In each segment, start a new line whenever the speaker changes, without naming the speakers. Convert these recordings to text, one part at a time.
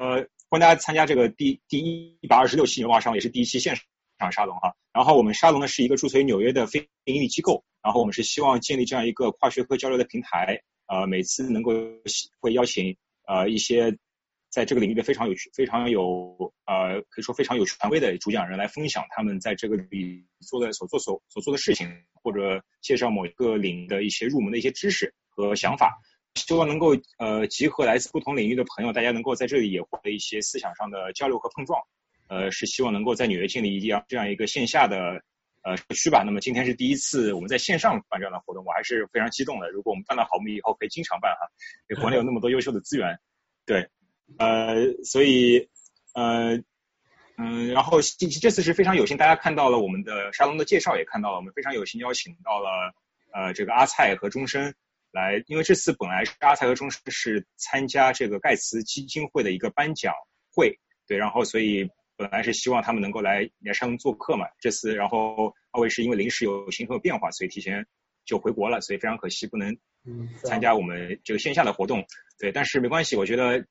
呃，欢迎大家参加这个第第一百二十六期牛蛙沙龙，也是第一期线上沙龙哈。然后我们沙龙呢是一个注册于纽约的非盈利机构，然后我们是希望建立这样一个跨学科交流的平台，呃，每次能够会邀请呃一些在这个领域的非常有非常有呃可以说非常有权威的主讲人来分享他们在这个领域做的所做所所做的事情，或者介绍某一个领域的一些入门的一些知识和想法。希望能够呃集合来自不同领域的朋友，大家能够在这里也获得一些思想上的交流和碰撞。呃，是希望能够在纽约建立一样这样一个线下的呃社区吧。那么今天是第一次我们在线上办这样的活动，我还是非常激动的。如果我们办得好，我们以后可以经常办哈。国内有那么多优秀的资源，对，呃，所以呃嗯，然后这次是非常有幸，大家看到了我们的沙龙的介绍，也看到了我们非常有幸邀请到了呃这个阿蔡和钟声。来，因为这次本来是阿才和钟是参加这个盖茨基金会的一个颁奖会，对，然后所以本来是希望他们能够来来上做客嘛。这次然后二位是因为临时有行程有变化，所以提前就回国了，所以非常可惜不能参加我们这个线下的活动。对，但是没关系，我觉得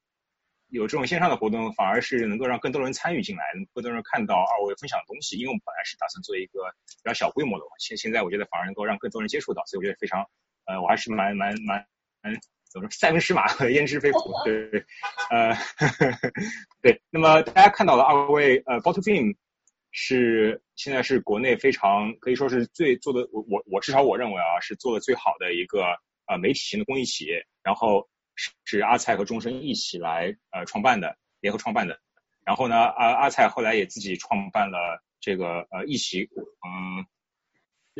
有这种线上的活动反而是能够让更多人参与进来，更多人看到二位分享的东西。因为我们本来是打算做一个比较小规模的，现现在我觉得反而能够让更多人接触到，所以我觉得非常。呃，我还是蛮蛮蛮蛮怎么说，塞翁失马，焉知非福，对对，呃，对。那么大家看到了二位，呃，Bottle Film 是现在是国内非常可以说是最做的，我我我至少我认为啊，是做的最好的一个呃媒体型的公益企业。然后是阿蔡和钟声一起来呃创办的，联合创办的。然后呢，阿阿蔡后来也自己创办了这个呃一起，嗯。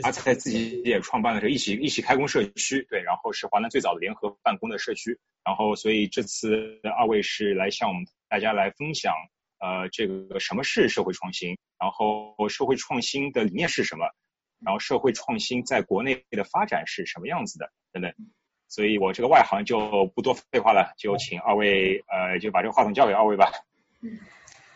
阿才自己也创办了这一起一起开工社区，对，然后是华南最早的联合办公的社区，然后所以这次二位是来向我们大家来分享，呃，这个什么是社会创新，然后社会创新的理念是什么，然后社会创新在国内的发展是什么样子的等等，所以我这个外行就不多废话了，就请二位呃就把这个话筒交给二位吧。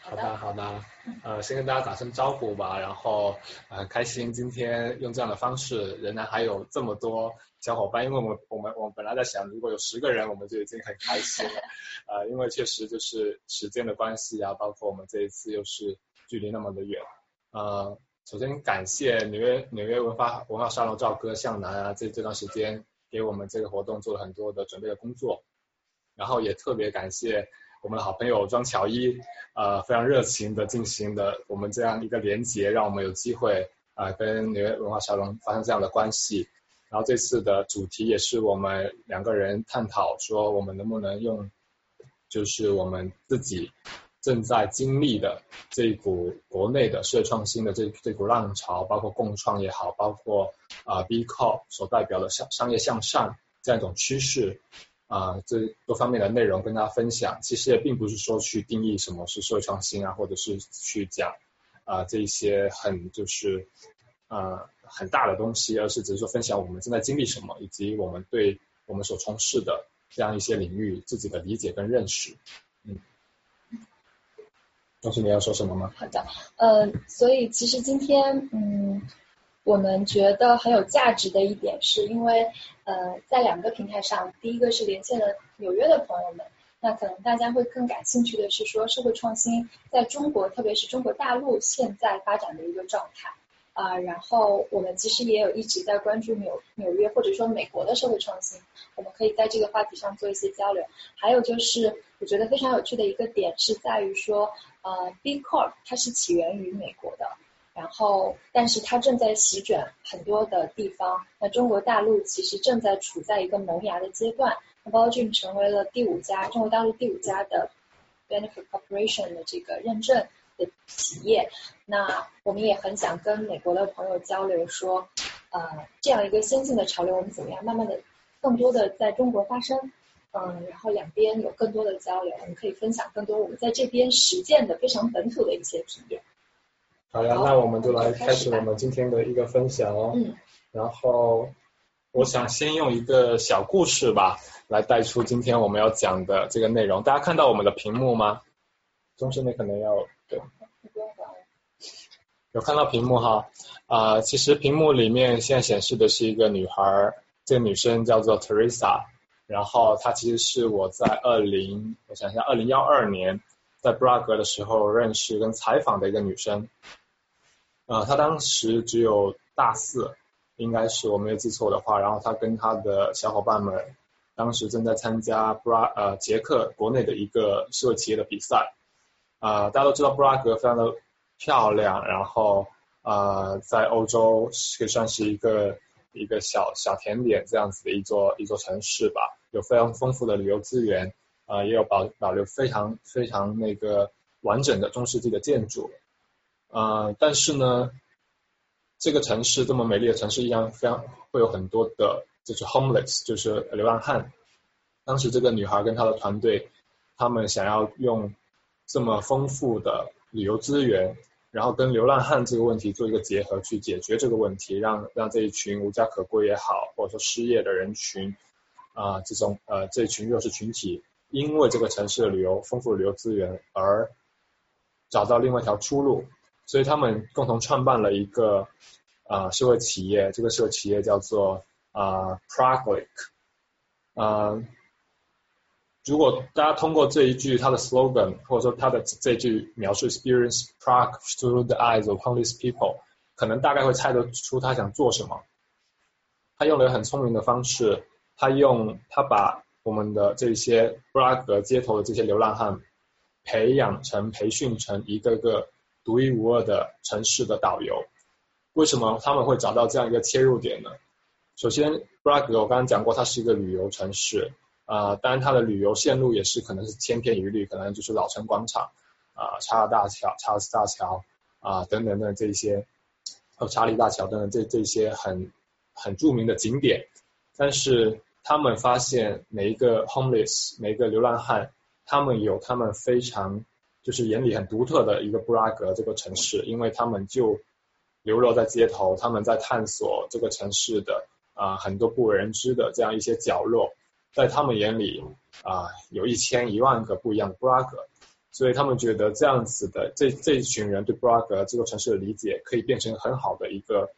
好的，好的，呃，先跟大家打声招呼吧，然后很开心今天用这样的方式，仍然还有这么多小伙伴，因为我们我们我们本来在想，如果有十个人，我们就已经很开心了，呃，因为确实就是时间的关系啊，包括我们这一次又是距离那么的远，呃，首先感谢纽约纽约文化文化沙龙赵哥向南啊，这这段时间给我们这个活动做了很多的准备的工作，然后也特别感谢。我们的好朋友庄乔伊，呃，非常热情的进行的我们这样一个连接，让我们有机会啊跟纽约文化沙龙发生这样的关系。然后这次的主题也是我们两个人探讨说，我们能不能用，就是我们自己正在经历的这一股国内的社创新的这这股浪潮，包括共创也好，包括啊 B Corp 所代表的商商业向上这样一种趋势。啊，这多方面的内容跟大家分享，其实也并不是说去定义什么是社会创新啊，或者是去讲啊这一些很就是呃很大的东西，而是只是说分享我们正在经历什么，以及我们对我们所从事的这样一些领域自己的理解跟认识。嗯，东西你要说什么吗？
好的，呃，所以其实今天嗯。我们觉得很有价值的一点，是因为呃，在两个平台上，第一个是连线了纽约的朋友们，那可能大家会更感兴趣的是说社会创新在中国，特别是中国大陆现在发展的一个状态啊。然后我们其实也有一直在关注纽纽约或者说美国的社会创新，我们可以在这个话题上做一些交流。还有就是我觉得非常有趣的一个点是在于说呃，B Corp 它是起源于美国的。然后，但是它正在席卷很多的地方。那中国大陆其实正在处在一个萌芽的阶段。那包俊成为了第五家中国大陆第五家的 Benefit Corporation 的这个认证的企业。那我们也很想跟美国的朋友交流，说，呃，这样一个先进的潮流，我们怎么样慢慢的更多的在中国发生？嗯，然后两边有更多的交流，我们可以分享更多我们在这边实践的非常本土的一些体验。
好呀，那我们就来开始我们今天的一个分享哦。嗯。然后，我想先用一个小故事吧，来带出今天我们要讲的这个内容。大家看到我们的屏幕吗？中间的可能要对。有看到屏幕哈？啊，其实屏幕里面现在显示的是一个女孩，这个女生叫做 Teresa。然后她其实是我在二零，我想一下，二零幺二年在布拉格的时候认识跟采访的一个女生。呃，他当时只有大四，应该是我没有记错的话。然后他跟他的小伙伴们当时正在参加布拉呃捷克国内的一个社会企业的比赛。啊，大家都知道布拉格非常的漂亮，然后呃在欧洲可以算是一个。一个小小甜点这样子的一座一座城市吧，有非常丰富的旅游资源，啊，也有保保留非常非常那个完整的中世纪的建筑，呃，但是呢，这个城市这么美丽的城市，依然非常会有很多的，就是 homeless，就是流浪汉。当时这个女孩跟她的团队，他们想要用这么丰富的旅游资源。然后跟流浪汉这个问题做一个结合，去解决这个问题，让让这一群无家可归也好，或者说失业的人群啊，这种呃这一群弱势群体，因为这个城市的旅游丰富旅游资源而找到另外一条出路，所以他们共同创办了一个啊社会企业，这个社会企业叫做啊 Praglic，啊。如果大家通过这一句他的 slogan，或者说他的这句描述 experience Prague through the eyes of homeless people，可能大概会猜得出他想做什么。他用了很聪明的方式，他用他把我们的这些布拉格街头的这些流浪汉培养成、培训成一个个独一无二的城市的导游。为什么他们会找到这样一个切入点呢？首先，布拉格我刚刚讲过，它是一个旅游城市。啊，当然它的旅游线路也是可能是千篇一律，可能就是老城广场啊、查尔大桥、查尔斯大桥啊等等的这些，还有查理大桥等等这这些很很著名的景点。但是他们发现每一个 homeless 每一个流浪汉，他们有他们非常就是眼里很独特的一个布拉格这个城市，因为他们就流落在街头，他们在探索这个城市的啊很多不为人知的这样一些角落。在他们眼里啊，有一千一万个不一样的布拉格，所以他们觉得这样子的这这一群人对布拉格这座城市的理解，可以变成很好的一个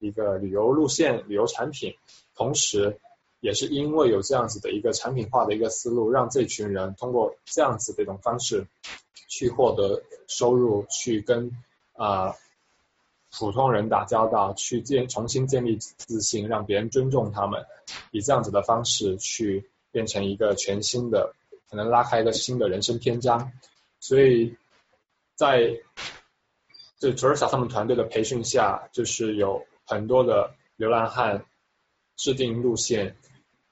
一个旅游路线、旅游产品。同时，也是因为有这样子的一个产品化的一个思路，让这群人通过这样子的一种方式去获得收入，去跟啊普通人打交道，去建重新建立自信，让别人尊重他们。以这样子的方式去变成一个全新的，可能拉开一个新的人生篇章。所以在就 t e r s a 他们团队的培训下，就是有很多的流浪汉制定路线，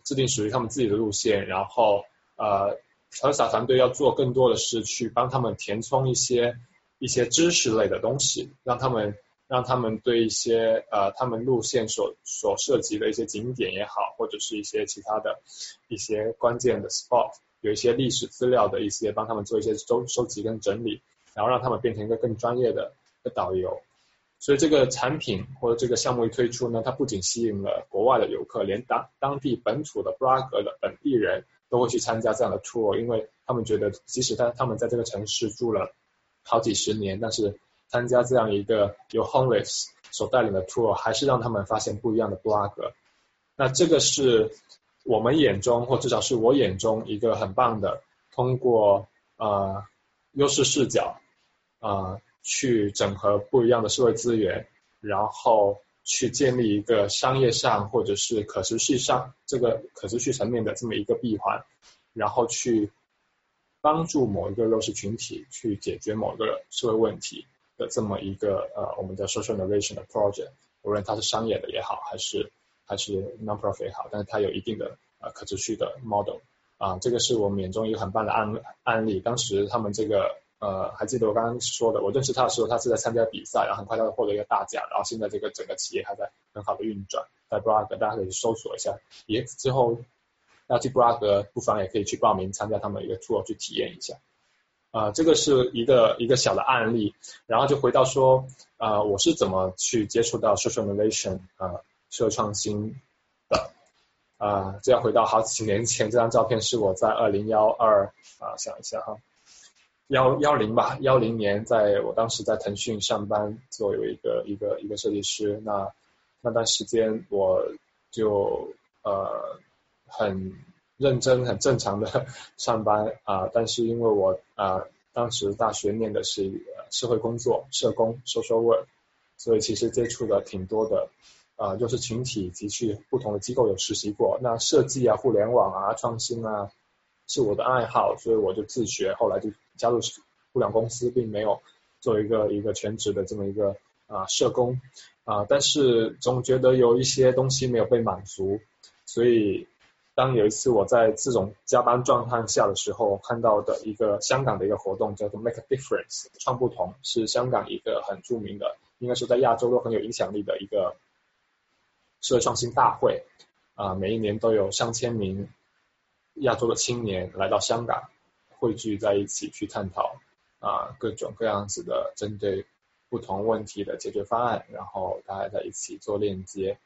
制定属于他们自己的路线，然后呃 t e r s a 团队要做更多的是去帮他们填充一些一些知识类的东西，让他们。让他们对一些呃他们路线所所涉及的一些景点也好，或者是一些其他的一些关键的 spot，有一些历史资料的一些帮他们做一些收收集跟整理，然后让他们变成一个更专业的的导游。所以这个产品或者这个项目一推出呢，它不仅吸引了国外的游客，连当当地本土的布拉格的本地人都会去参加这样的 tour，因为他们觉得即使他他们在这个城市住了好几十年，但是参加这样一个由 homeless 所带领的 tour，还是让他们发现不一样的布拉格。那这个是我们眼中，或至少是我眼中一个很棒的，通过呃优势视角啊去整合不一样的社会资源，然后去建立一个商业上或者是可持续上这个可持续层面的这么一个闭环，然后去帮助某一个弱势群体去解决某个社会问题。的这么一个呃，我们的 social innovation 的 project，无论它是商业的也好，还是还是 non-profit 也好，但是它有一定的呃可持续的 model 啊，这个是我们眼中一个很棒的案案例。当时他们这个呃，还记得我刚刚说的，我认识他的时候，他是在参加比赛，然后很快他就获得一个大奖，然后现在这个整个企业还在很好的运转，在布拉格大家可以搜索一下，也之后要去布拉格，不妨也可以去报名参加他们一个 tour 去体验一下。啊，这个是一个一个小的案例，然后就回到说，啊，我是怎么去接触到 social innovation 啊，社会创新的，啊，这要回到好几年前，这张照片是我在二零幺二啊，想一下哈，幺幺零吧，幺零年，在我当时在腾讯上班，作为一个一个一个设计师，那那段时间我就呃很认真很正常的 上班。啊，但是因为我啊当时大学念的是社会工作社工 social work，所以其实接触的挺多的。啊，就是群体及去不同的机构有实习过。那设计啊、互联网啊、创新啊是我的爱好，所以我就自学，后来就加入互联网公司，并没有做一个一个全职的这么一个啊社工啊，但是总觉得有一些东西没有被满足，所以。当有一次我在这种加班状态下的时候，看到的一个香港的一个活动叫做 Make a Difference，创不同，是香港一个很著名的，应该说在亚洲都很有影响力的一个社会创新大会啊，每一年都有上千名亚洲的青年来到香港，汇聚在一起去探讨啊各种各样子的针对不同问题的解决方案，然后大家在一起做链接。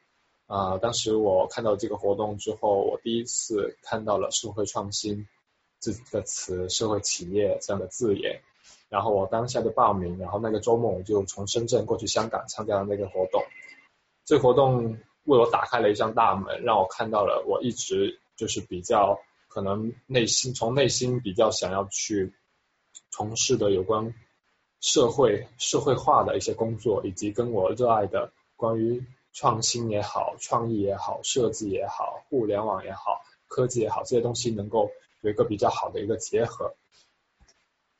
啊，当时我看到这个活动之后，我第一次看到了社会创新这个词、社会企业这样的字眼，然后我当下就报名，然后那个周末我就从深圳过去香港参加了那个活动。这活动为我打开了一扇大门，让我看到了我一直就是比较可能内心从内心比较想要去从事的有关社会社会化的一些工作，以及跟我热爱的关于。创新也好，创意也好，设计也好，互联网也好，科技也好，这些东西能够有一个比较好的一个结合。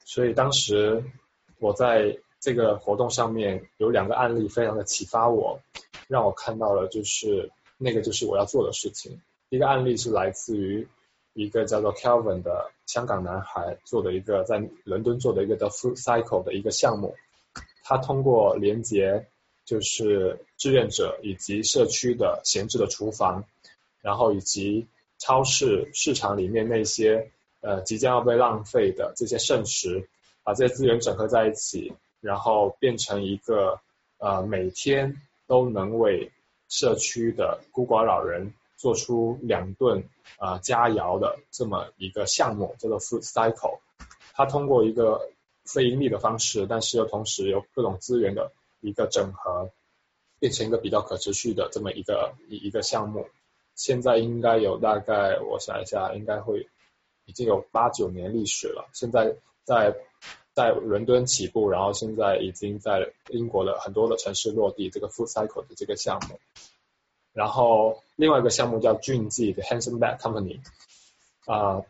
所以当时我在这个活动上面有两个案例，非常的启发我，让我看到了就是那个就是我要做的事情。一个案例是来自于一个叫做 Kelvin 的香港男孩做的一个在伦敦做的一个叫 Food Cycle 的一个项目，他通过连接。就是志愿者以及社区的闲置的厨房，然后以及超市市场里面那些呃即将要被浪费的这些剩食，把这些资源整合在一起，然后变成一个呃每天都能为社区的孤寡老人做出两顿啊佳肴的这么一个项目，叫做 Food Cycle。它通过一个非盈利的方式，但是又同时有各种资源的。一个整合，变成一个比较可持续的这么一个一一个项目，现在应该有大概，我想一下，应该会已经有八九年历史了。现在在在伦敦起步，然后现在已经在英国的很多的城市落地这个 Food Cycle 的这个项目。然后另外一个项目叫俊记的 Hanson Back Company，啊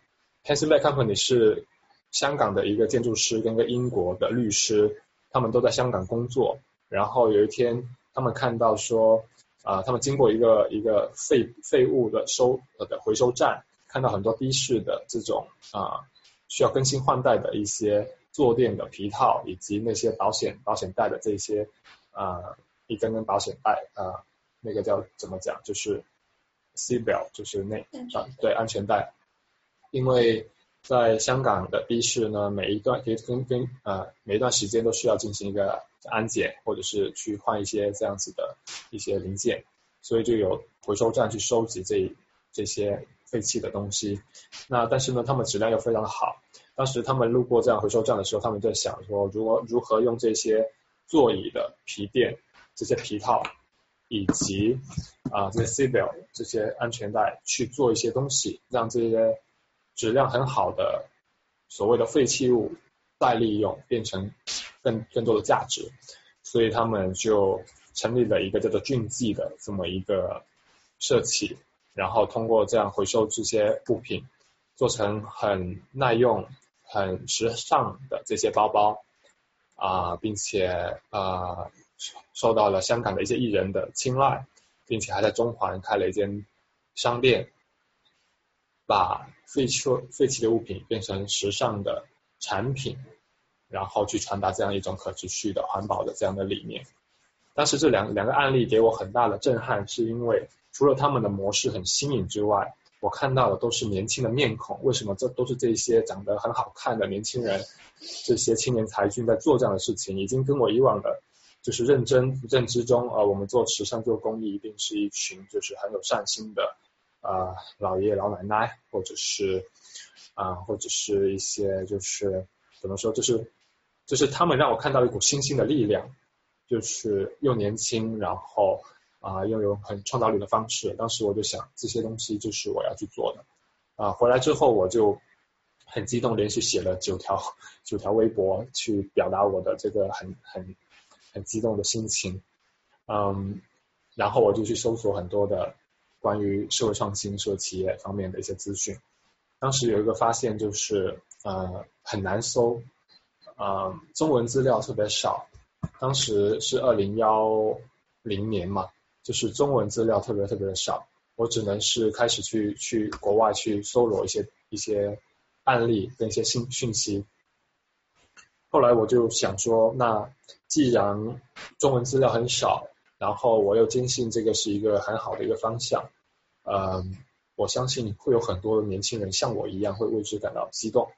，Hanson Back Company 是香港的一个建筑师跟个英国的律师，他们都在香港工作。然后有一天，他们看到说，啊，他们经过一个一个废废物的收呃的回收站，看到很多的士的这种啊需要更新换代的一些坐垫的皮套，以及那些保险保险带的这些啊一根根保险带啊，那个叫怎么讲，就是 seat belt，就是那啊对安全带，因为。在香港的的士呢，每一段可以跟跟呃每一段时间都需要进行一个安检，或者是去换一些这样子的一些零件，所以就有回收站去收集这这些废弃的东西。那但是呢，他们质量又非常的好。当时他们路过这样回收站的时候，他们在想说，如果如何用这些座椅的皮垫、这些皮套以及啊这些 seat belt 这些安全带去做一些东西，让这些。质量很好的所谓的废弃物再利用，变成更更多的价值，所以他们就成立了一个叫做俊记的这么一个社企，然后通过这样回收这些物品，做成很耐用、很时尚的这些包包啊，并且啊受到了香港的一些艺人的青睐，并且还在中环开了一间商店。把废弃废弃的物品变成时尚的产品，然后去传达这样一种可持续的环保的这样的理念。当时这两两个案例给我很大的震撼，是因为除了他们的模式很新颖之外，我看到的都是年轻的面孔。为什么这都是这些长得很好看的年轻人？这些青年才俊在做这样的事情，已经跟我以往的，就是认真认知中，呃，我们做慈善做公益，一定是一群就是很有善心的。啊，老爷爷老奶奶，或者是啊，或者是一些就是怎么说，就是就是他们让我看到一股新兴的力量，就是又年轻，然后啊又有很创造力的方式。当时我就想，这些东西就是我要去做的。啊，回来之后我就很激动，连续写了九条九条微博去表达我的这个很很很激动的心情。嗯，然后我就去搜索很多的关于社会创新、社会企业方面的一些资讯。当时有一个发现就是呃很难搜，呃中文资料特别少。当时是二零幺零年嘛，就是中文资料特别特别的少，我只能是开始去去国外去搜罗一些一些案例跟一些信讯息。后来我就想说，那既然中文资料很少，然后我又坚信这个是一个很好的一个方向，嗯，我相信会有很多年轻人像我一样会为之感到激动，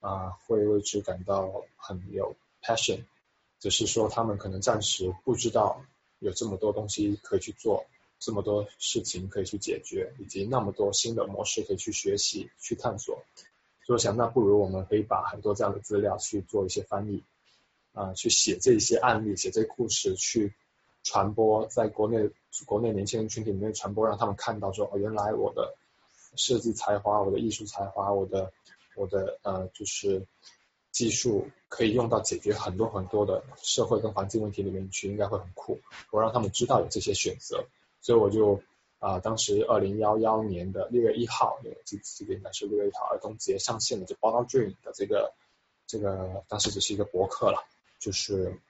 啊，会为之感到很有 passion。只是说他们可能暂时不知道有这么多东西可以去做，这么多事情可以去解决，以及那么多新的模式可以去学习、去探索。所以我想，那不如我们可以把很多这样的资料去做一些翻译，啊，去写这些案例、写这故事，去传播在国内国内年轻人群体里面传播，让他们看到说，哦，原来我的设计才华、我的艺术才华、我的我的呃，就是。技术可以用到解决很多很多的社会跟环境问题里面去，应该会很酷。我让他们知道有这些选择，所以我就啊，当时二零幺幺年的六月一号，这这个应该是六月一号儿童节上线的就 Bottle Dream 的这个这个，当时只是一个博客了，就是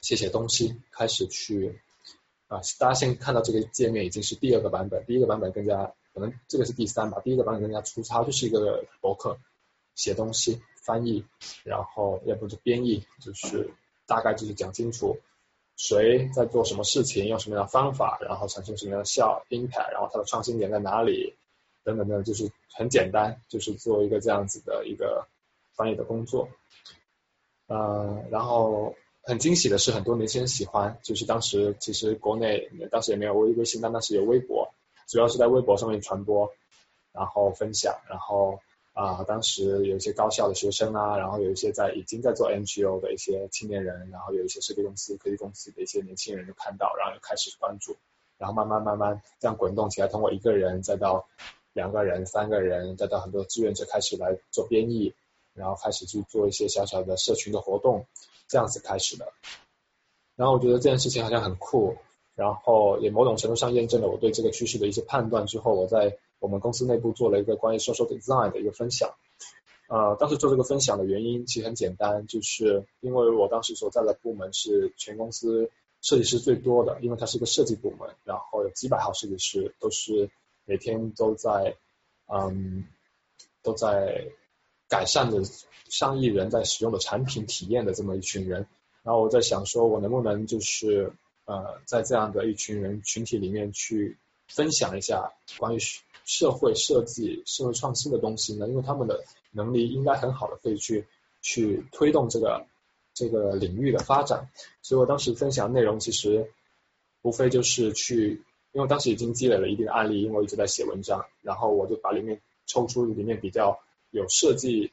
写写东西，开始去啊，大家先看到这个界面已经是第二个版本，第一个版本更加可能这个是第三吧，第一个版本更加粗糙，就是一个博客写东西。翻译，然后要不就编译，就是大概就是讲清楚谁在做什么事情，用什么样的方法，然后产生什么样的效 impact，然后它的创新点在哪里，等等等，就是很简单，就是做一个这样子的一个翻译的工作。呃，然后很惊喜的是，很多年轻人喜欢，就是当时其实国内当时也没有微微信，但当时有微博，主要是在微博上面传播，然后分享，然后。啊，当时有一些高校的学生啊，然后有一些在已经在做 NGO 的一些青年人，然后有一些设计公司、科技公司的一些年轻人就看到，然后就开始关注，然后慢慢慢慢这样滚动起来，通过一个人再到两个人、三个人，再到很多志愿者开始来做编译，然后开始去做一些小小的社群的活动，这样子开始的。然后我觉得这件事情好像很酷，然后也某种程度上验证了我对这个趋势的一些判断之后，我在。我们公司内部做了一个关于 social design 的一个分享，呃，当时做这个分享的原因其实很简单，就是因为我当时所在的部门是全公司设计师最多的，因为它是一个设计部门，然后有几百号设计师，都是每天都在，嗯，都在改善着上亿人在使用的产品体验的这么一群人，然后我在想说，我能不能就是呃，在这样的一群人群体里面去分享一下关于。社会设计、社会创新的东西呢？因为他们的能力应该很好的可以去去推动这个这个领域的发展。所以我当时分享内容其实无非就是去，因为当时已经积累了一定的案例，因为我一直在写文章，然后我就把里面抽出里面比较有设计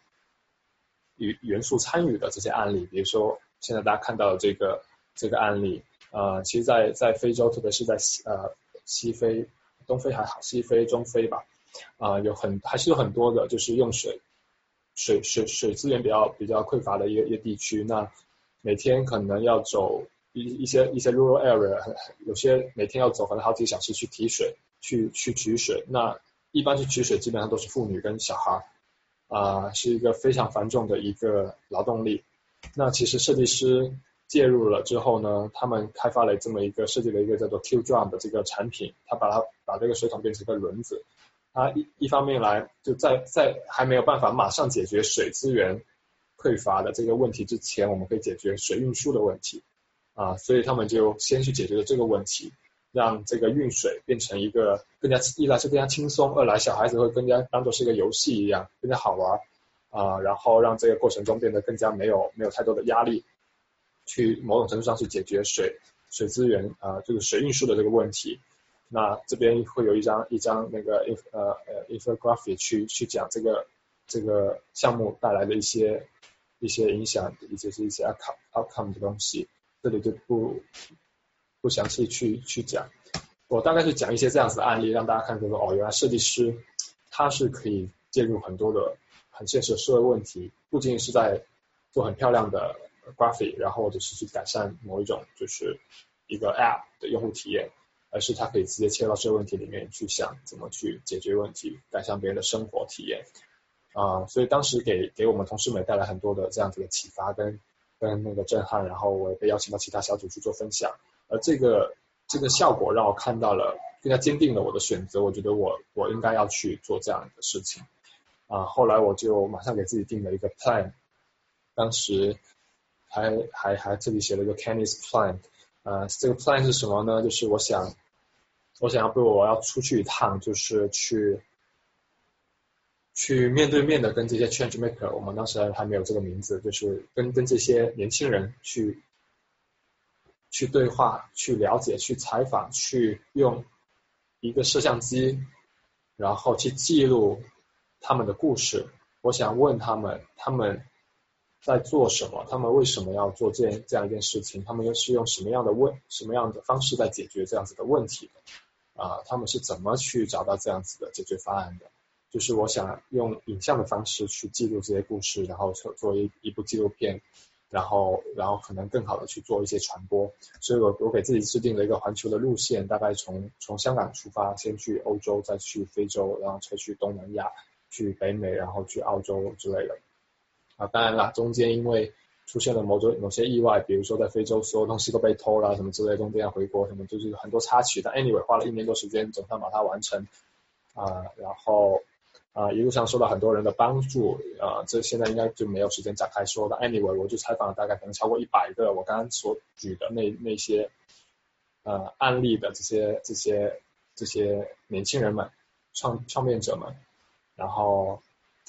与元素参与的这些案例，比如说现在大家看到的这个这个案例，呃，其实，在在非洲，特别是在西呃西非。东非还好，西非、中非吧，啊，有很还是有很多的，就是用水水水水资源比较比较匮乏的一个一个地区，那每天可能要走一一些一些 rural area，有些每天要走可能好几小时去提水，去去取水，那一般去取水基本上都是妇女跟小孩，啊，是一个非常繁重的一个劳动力，那其实设计师。介入了之后呢，他们开发了这么一个设计了一个叫做 Q Drum 的这个产品，他把它把这个水桶变成一个轮子，它一一方面来就在在还没有办法马上解决水资源匮乏的这个问题之前，我们可以解决水运输的问题啊，所以他们就先去解决了这个问题，让这个运水变成一个更加一来是更加轻松，二来小孩子会更加当做是一个游戏一样更加好玩啊，然后让这个过程中变得更加没有没有太多的压力。去某种程度上去解决水水资源啊，这个水运输的这个问题。那这边会有一张一张那个 inf 呃呃 infographic 去去讲这个这个项目带来的一些一些影响，以及是一些 outcome outcome 的东西。这里就不不详细去去讲。我大概是讲一些这样子的案例，让大家看，就说哦，原来设计师他是可以介入很多的很现实的社会问题，不仅仅是在做很漂亮的 graphic，然后或者是去改善某一种就是一个 app 的用户体验，而是它可以直接切到这个问题里面去想怎么去解决问题，改善别人的生活体验啊，所以当时给给我们同事们带来很多的这样子的启发跟跟那个震撼，然后我也被邀请到其他小组去做分享，而这个这个效果让我看到了。更加坚定了我的选择，我觉得我我应该要去做这样的事情啊。后来我就马上给自己定了一个 plan，当时还还还这里写了一个 Kenny's plan，呃，这个 plan 是什么呢？就是我想我想要不我要出去一趟，就是去去面对面的跟这些 change maker，我们当时还没有这个名字，就是跟跟这些年轻人去去对话、去了解、去采访、去用。一个摄像机，然后去记录他们的故事。我想问他们，他们在做什么？他们为什么要做这这样一件事情？他们又是用什么样的问、什么样的方式在解决这样子的问题的？啊，他们是怎么去找到这样子的解决方案的？就是我想用影像的方式去记录这些故事，然后做做一一部纪录片。然后，然后可能更好的去做一些传播，所以我我给自己制定了一个环球的路线，大概从从香港出发，先去欧洲，再去非洲，然后再去东南亚，去北美，然后去澳洲之类的。啊，当然了，中间因为出现了某种某些意外，比如说在非洲所有东西都被偷了什么之类，中间要回国什么，就是很多插曲。但 anyway，花了一年多时间，总算把它完成。啊，然后。啊，一路上受到很多人的帮助，啊，这现在应该就没有时间展开说的。Anyway，我就采访了大概可能超过一百个我刚刚所举的那那些呃案例的这些这些这些年轻人们、创创变者们，然后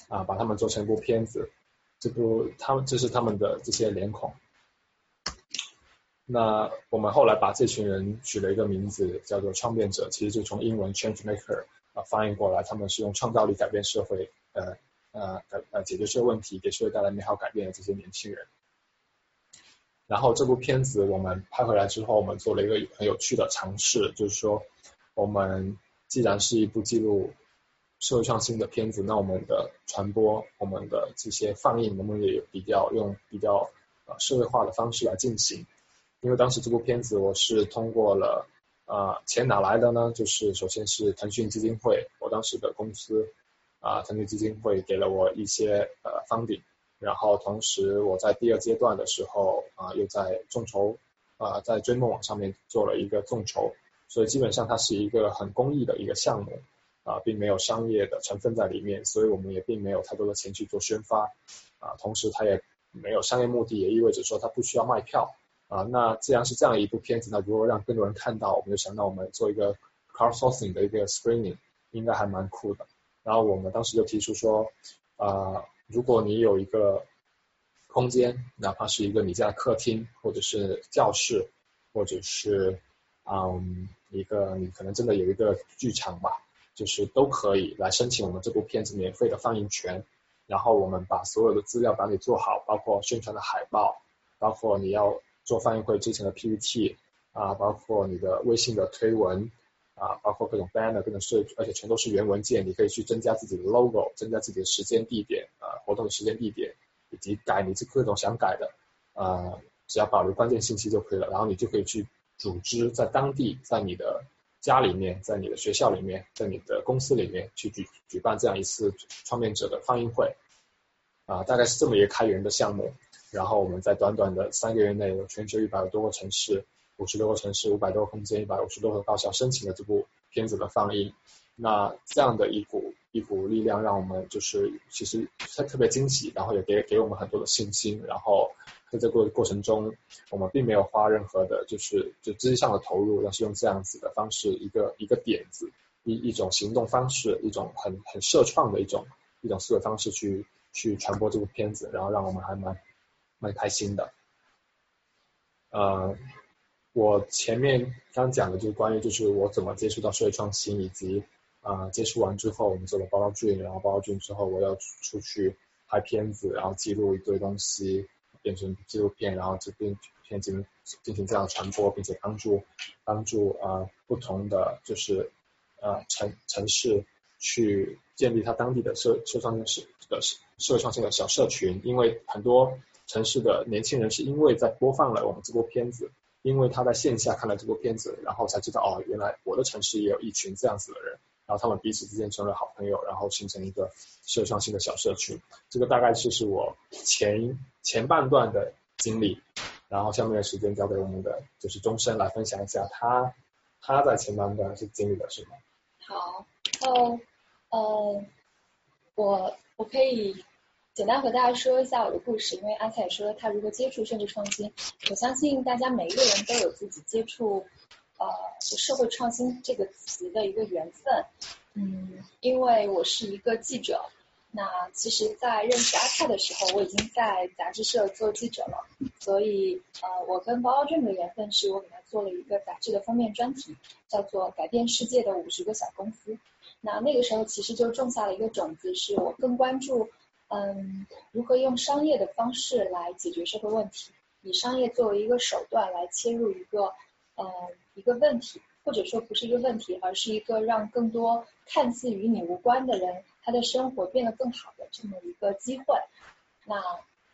啊把他们做成一部片子，这部他们这是他们的这些脸孔。那我们后来把这群人取了一个名字叫做创变者，其实就从英文 change maker。啊，翻译过来，他们是用创造力改变社会，呃呃呃解决社会问题，给社会带来美好改变的这些年轻人。然后这部片子我们拍回来之后，我们做了一个很有趣的尝试，就是说，我们既然是一部记录社会创新的片子，那我们的传播，我们的这些放映，能不能也比较用比较呃社会化的方式来进行？因为当时这部片子我是通过了。啊，钱哪来的呢？就是首先是腾讯基金会，我当时的公司啊，腾讯基金会给了我一些呃 funding，然后同时我在第二阶段的时候啊，又在众筹啊，在追梦网上面做了一个众筹，所以基本上它是一个很公益的一个项目啊，并没有商业的成分在里面，所以我们也并没有太多的钱去做宣发啊，同时它也没有商业目的，也意味着说它不需要卖票。啊，那既然是这样一部片子，那如果让更多人看到，我们就想到我们做一个 crowdsourcing 的一个 screening，应该还蛮酷的。然后我们当时就提出说，啊，如果你有一个空间，哪怕是一个你家客厅，或者是教室，或者是嗯一个你可能真的有一个剧场吧，就是都可以来申请我们这部片子免费的放映权。然后我们把所有的资料帮你做好，包括宣传的海报，包括你要。做放映会之前的 PPT 啊，包括你的微信的推文啊，包括各种 banner 各种设，而且全都是原文件，你可以去增加自己的 logo，增加自己的时间地点啊，活动的时间地点，以及改你这各种想改的啊，只要保留关键信息就可以了。然后你就可以去组织在当地，在你的家里面，在你的学校里面，在你的公司里面去举举办这样一次创面者的放映会啊，大概是这么一个开源的项目。然后我们在短短的三个月内，有全球一百多个城市、五十多个城市、五百多个空间、一百五十多个高校申请了这部片子的放映。那这样的一股一股力量，让我们就是其实特特别惊喜，然后也给给我们很多的信心。然后在这个过程中，我们并没有花任何的，就是就资金上的投入，但是用这样子的方式，一个一个点子，一一种行动方式，一种很很社创的一种一种思维方式去去传播这部片子，然后让我们还蛮。蛮开心的，呃，我前面刚讲的就是关于就是我怎么接触到社会创新，以及啊接触完之后我们做了报告卷，然后报告卷之后我要出去拍片子，然后记录一堆东西变成纪录片，然后这边片进行进行这样传播，并且帮助帮助啊不同的就是呃城城市去建立它当地的社社创社的社会创新的小社群，因为很多城市的年轻人是因为在播放了我们这部片子，因为他在线下看了这部片子，然后才知道哦，原来我的城市也有一群这样子的人，然后他们彼此之间成了好朋友，然后形成一个社会创新的小社群。这个大概就是我前前半段的经历，然后下面的时间交给我们的就是钟声来分享一下他他在前半段是经历了什么。
好，哦，呃，我我可以简单和大家说一下我的故事，因为阿彩说他如何接触甚至创新，我相信大家每一个人都有自己接触呃社会创新这个词的一个缘分，嗯，因为我是一个记者。那其实，在认识阿泰的时候，我已经在杂志社做记者了，所以呃，我跟包包俊的缘分是我给他做了一个杂志的封面专题，叫做《改变世界的五十个小公司》。那那个时候其实就种下了一个种子，是我更关注嗯如何用商业的方式来解决社会问题，以商业作为一个手段来切入一个呃一个问题，或者说不是一个问题，而是一个让更多看似与你无关的人。他的生活变得更好的这么一个机会。那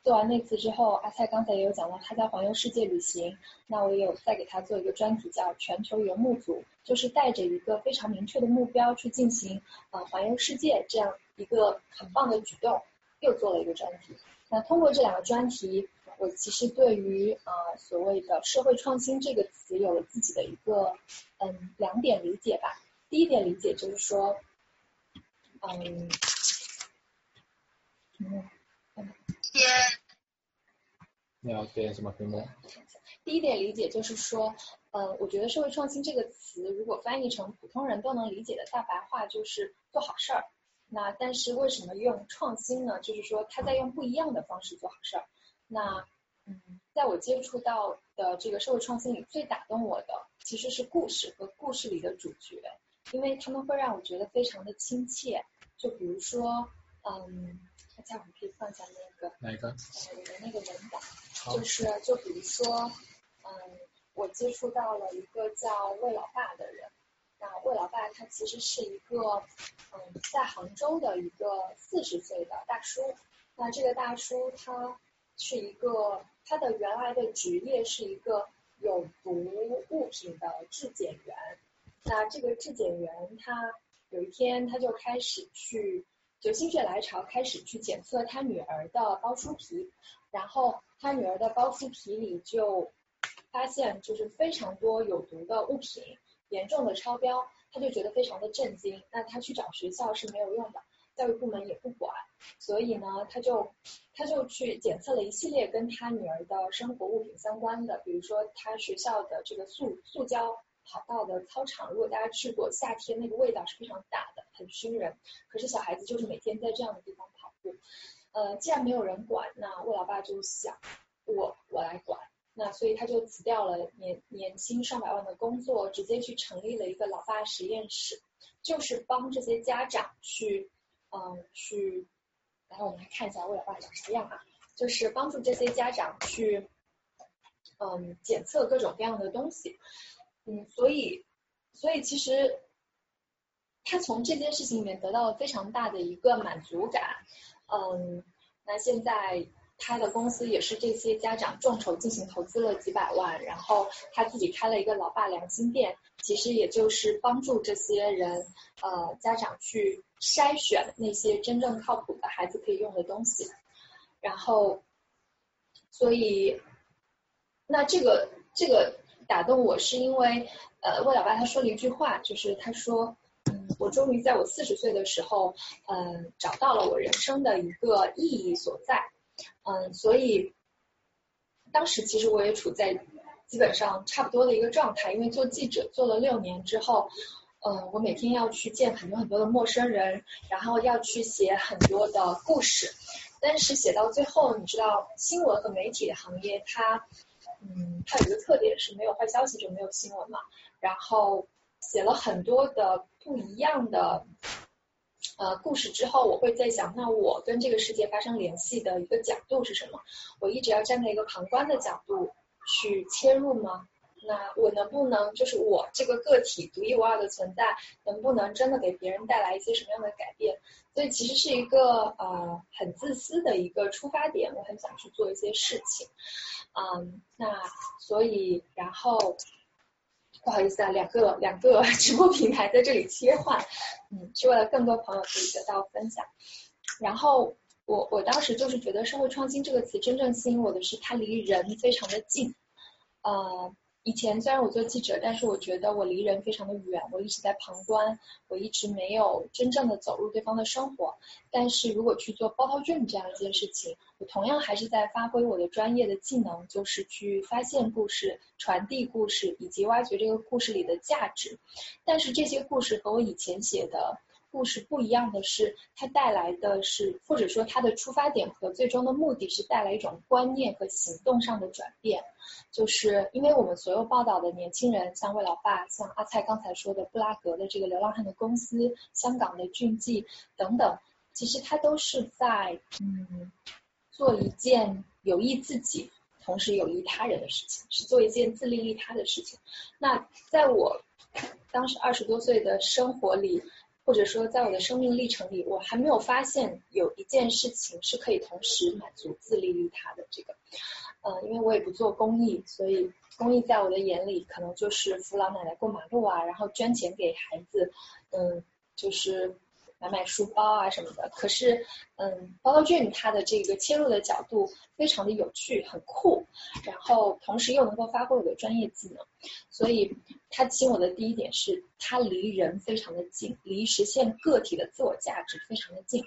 做完那次之后，阿蔡刚才也有讲到他在环游世界旅行。那我也有再给他做一个专题，叫全球游牧组，就是带着一个非常明确的目标去进行呃环游世界这样一个很棒的举动，又做了一个专题。那通过这两个专题，我其实对于呃所谓的社会创新这个词有了自己的一个嗯两点理解吧。第一点理解就是说。嗯，
嗯。你要点什么屏幕？
第一点理解就是说，嗯，我觉得社会创新这个词，如果翻译成普通人都能理解的大白话，就是做好事儿。那但是为什么用创新呢？就是说他在用不一样的方式做好事儿。那嗯，在我接触到的这个社会创新里，最打动我的其实是故事和故事里的主角。因为他们会让我觉得非常的亲切，就比如说，嗯，大家我们可以放下那个
哪个？
我的那个文档，就是就比如说，嗯，我接触到了一个叫魏老爸的人，那魏老爸他其实是一个，嗯，在杭州的一个四十岁的大叔，那这个大叔他是一个，他的原来的职业是一个有毒物品的质检员。那这个质检员他有一天他就开始去就心血来潮开始去检测他女儿的包书皮，然后他女儿的包书皮里就发现就是非常多有毒的物品，严重的超标，他就觉得非常的震惊。那他去找学校是没有用的，教育部门也不管，所以呢他就他就去检测了一系列跟他女儿的生活物品相关的，比如说他学校的这个塑塑胶。跑道的操场，如果大家去过，夏天那个味道是非常大的，很熏人。可是小孩子就是每天在这样的地方跑步，呃，既然没有人管，那魏老爸就想我我来管，那所以他就辞掉了年年薪上百万的工作，直接去成立了一个老爸实验室，就是帮这些家长去嗯去，然后我们来看一下魏老爸长什么样啊，就是帮助这些家长去嗯检测各种各样的东西。嗯，所以，所以其实他从这件事情里面得到了非常大的一个满足感。嗯，那现在他的公司也是这些家长众筹进行投资了几百万，然后他自己开了一个老爸良心店，其实也就是帮助这些人呃家长去筛选那些真正靠谱的孩子可以用的东西。然后，所以那这个这个。打动我是因为，呃，魏老爸他说了一句话，就是他说，嗯，我终于在我四十岁的时候，嗯，找到了我人生的一个意义所在，嗯，所以当时其实我也处在基本上差不多的一个状态，因为做记者做了六年之后，嗯，我每天要去见很多很多的陌生人，然后要去写很多的故事，但是写到最后，你知道新闻和媒体的行业它。嗯，它有一个特点是没有坏消息就没有新闻嘛。然后写了很多的不一样的呃故事之后，我会在想，那我跟这个世界发生联系的一个角度是什么？我一直要站在一个旁观的角度去切入吗？那我能不能就是我这个个体独一无二的存在，能不能真的给别人带来一些什么样的改变？所以其实是一个呃很自私的一个出发点，我很想去做一些事情。嗯，那所以然后不好意思啊，两个两个 直播平台在这里切换，嗯，是为了更多朋友可以得到分享。然后我我当时就是觉得社会创新这个词真正吸引我的是它离人非常的近，呃。以前虽然我做记者，但是我觉得我离人非常的远，我一直在旁观，我一直没有真正的走入对方的生活。但是如果去做包套卷这样一件事情，我同样还是在发挥我的专业的技能，就是去发现故事、传递故事以及挖掘这个故事里的价值。但是这些故事和我以前写的。故事不一样的是，它带来的是，或者说它的出发点和最终的目的是带来一种观念和行动上的转变。就是因为我们所有报道的年轻人，像魏老爸，像阿蔡刚才说的布拉格的这个流浪汉的公司，香港的俊记等等，其实他都是在嗯做一件有益自己，同时有益他人的事情，是做一件自利利他的事情。那在我当时二十多岁的生活里。或者说，在我的生命历程里，我还没有发现有一件事情是可以同时满足自利利他的这个，嗯，因为我也不做公益，所以公益在我的眼里可能就是扶老奶奶过马路啊，然后捐钱给孩子，嗯，就是。买买书包啊什么的，可是，嗯，包包俊他的这个切入的角度非常的有趣，很酷，然后同时又能够发挥我的专业技能，所以他吸引我的第一点是，他离人非常的近，离实现个体的自我价值非常的近。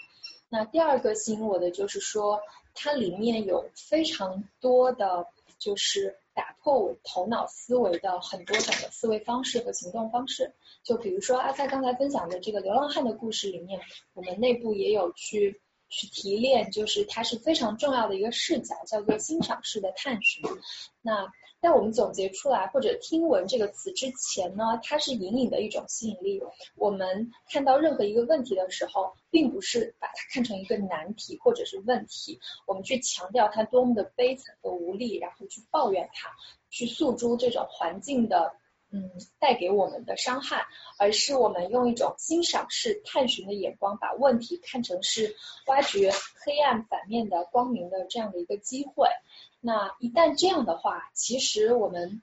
那第二个吸引我的就是说，它里面有非常多的，就是打破我头脑思维的很多种的思维方式和行动方式。就比如说阿塞刚才分享的这个流浪汉的故事里面，我们内部也有去去提炼，就是它是非常重要的一个视角，叫做欣赏式的探寻。那在我们总结出来或者听闻这个词之前呢，它是隐隐的一种吸引力。我们看到任何一个问题的时候，并不是把它看成一个难题或者是问题，我们去强调它多么的悲惨和无力，然后去抱怨它，去诉诸这种环境的。嗯，带给我们的伤害，而是我们用一种欣赏式探寻的眼光，把问题看成是挖掘黑暗反面的光明的这样的一个机会。那一旦这样的话，其实我们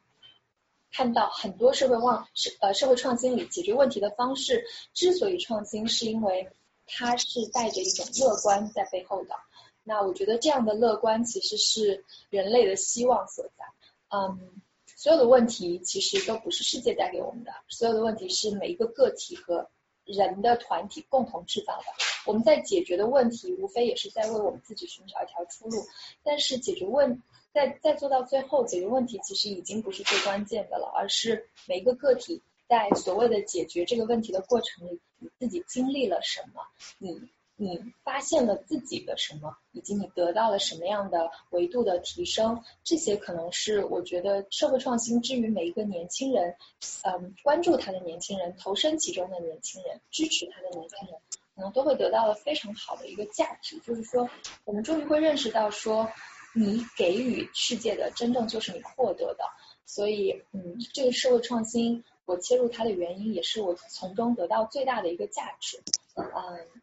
看到很多社会望是呃社会创新里解决问题的方式，之所以创新，是因为它是带着一种乐观在背后的。那我觉得这样的乐观其实是人类的希望所在。嗯。所有的问题其实都不是世界带给我们的，所有的问题是每一个个体和人的团体共同制造的。我们在解决的问题，无非也是在为我们自己寻找一条出路。但是解决问，在在做到最后，解决问题其实已经不是最关键的了，而是每一个个体在所谓的解决这个问题的过程里，你自己经历了什么，你。你发现了自己的什么，以及你得到了什么样的维度的提升，这些可能是我觉得社会创新之于每一个年轻人，嗯，关注他的年轻人，投身其中的年轻人，支持他的年轻人，可能都会得到了非常好的一个价值。就是说，我们终于会认识到，说你给予世界的，真正就是你获得的。所以，嗯，这个社会创新，我切入它的原因，也是我从中得到最大的一个价值。嗯，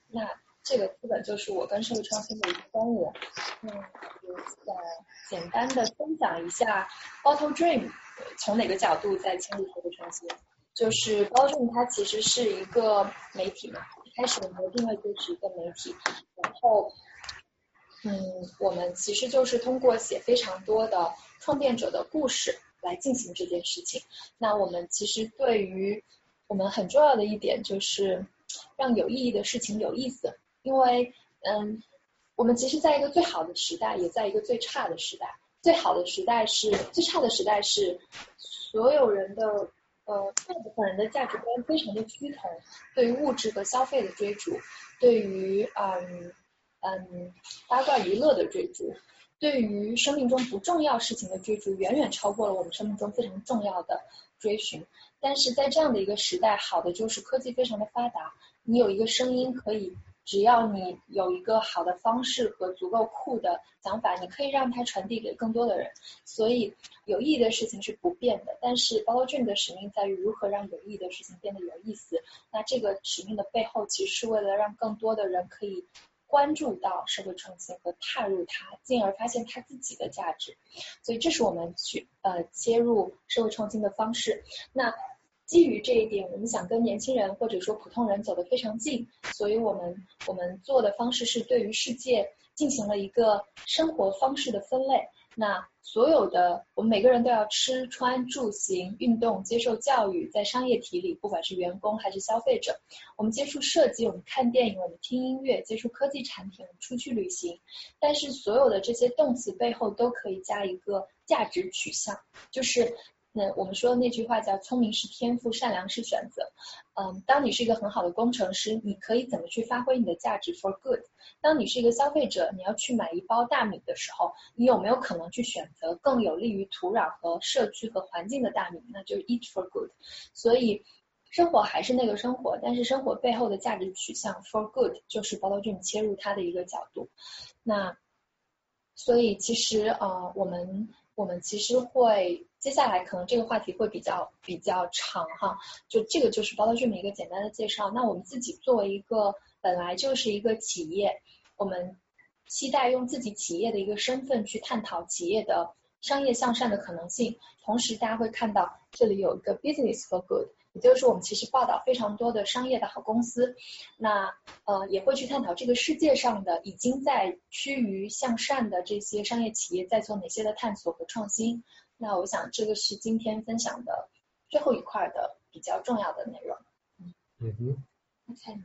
那。这个基本就是我跟社会创新的一个关联。嗯，呃，简单的分享一下 Bottle Dream 从哪个角度在清理社会创新。就是 Bottle Dream 它其实是一个媒体嘛，一开始我们的定位就是一个媒体，然后，嗯，我们其实就是通过写非常多的创建者的故事来进行这件事情。那我们其实对于我们很重要的一点就是让有意义的事情有意思。因为，嗯，我们其实在一个最好的时代，也在一个最差的时代。最好的时代是最差的时代是所有人的呃大部分人的价值观非常的趋同，对于物质和消费的追逐，对于嗯嗯八卦娱乐的追逐，对于生命中不重要事情的追逐，远远超过了我们生命中非常重要的追寻。但是在这样的一个时代，好的就是科技非常的发达，你有一个声音可以。只要你有一个好的方式和足够酷的想法，你可以让它传递给更多的人。所以有意义的事情是不变的，但是 b o l d r e a m 的使命在于如何让有意义的事情变得有意思。那这个使命的背后，其实是为了让更多的人可以关注到社会创新和踏入它，进而发现它自己的价值。所以这是我们去呃切入社会创新的方式。那基于这一点，我们想跟年轻人或者说普通人走得非常近，所以我们我们做的方式是对于世界进行了一个生活方式的分类。那所有的我们每个人都要吃穿住行、运动、接受教育，在商业体里，不管是员工还是消费者，我们接触设计，我们看电影，我们听音乐，接触科技产品，我们出去旅行。但是所有的这些动词背后都可以加一个价值取向，就是。那我们说的那句话叫“聪明是天赋，善良是选择”。嗯，当你是一个很好的工程师，你可以怎么去发挥你的价值 for good？当你是一个消费者，你要去买一包大米的时候，你有没有可能去选择更有利于土壤和社区和环境的大米？那就 eat for good。所以生活还是那个生活，但是生活背后的价值取向 for good 就是 b o l d r 切入它的一个角度。那所以其实呃，我们我们其实会。接下来可能这个话题会比较比较长哈，就这个就是包道俊的一个简单的介绍。那我们自己作为一个本来就是一个企业，我们期待用自己企业的一个身份去探讨企业的商业向善的可能性。同时，大家会看到这里有一个 business for good。也就是，我们其实报道非常多的商业的好公司，那呃也会去探讨这个世界上的已经在趋于向善的这些商业企业在做哪些的探索和创新。那我想这个是今天分享的最后一块的比较重要的内容。
嗯哼。
OK。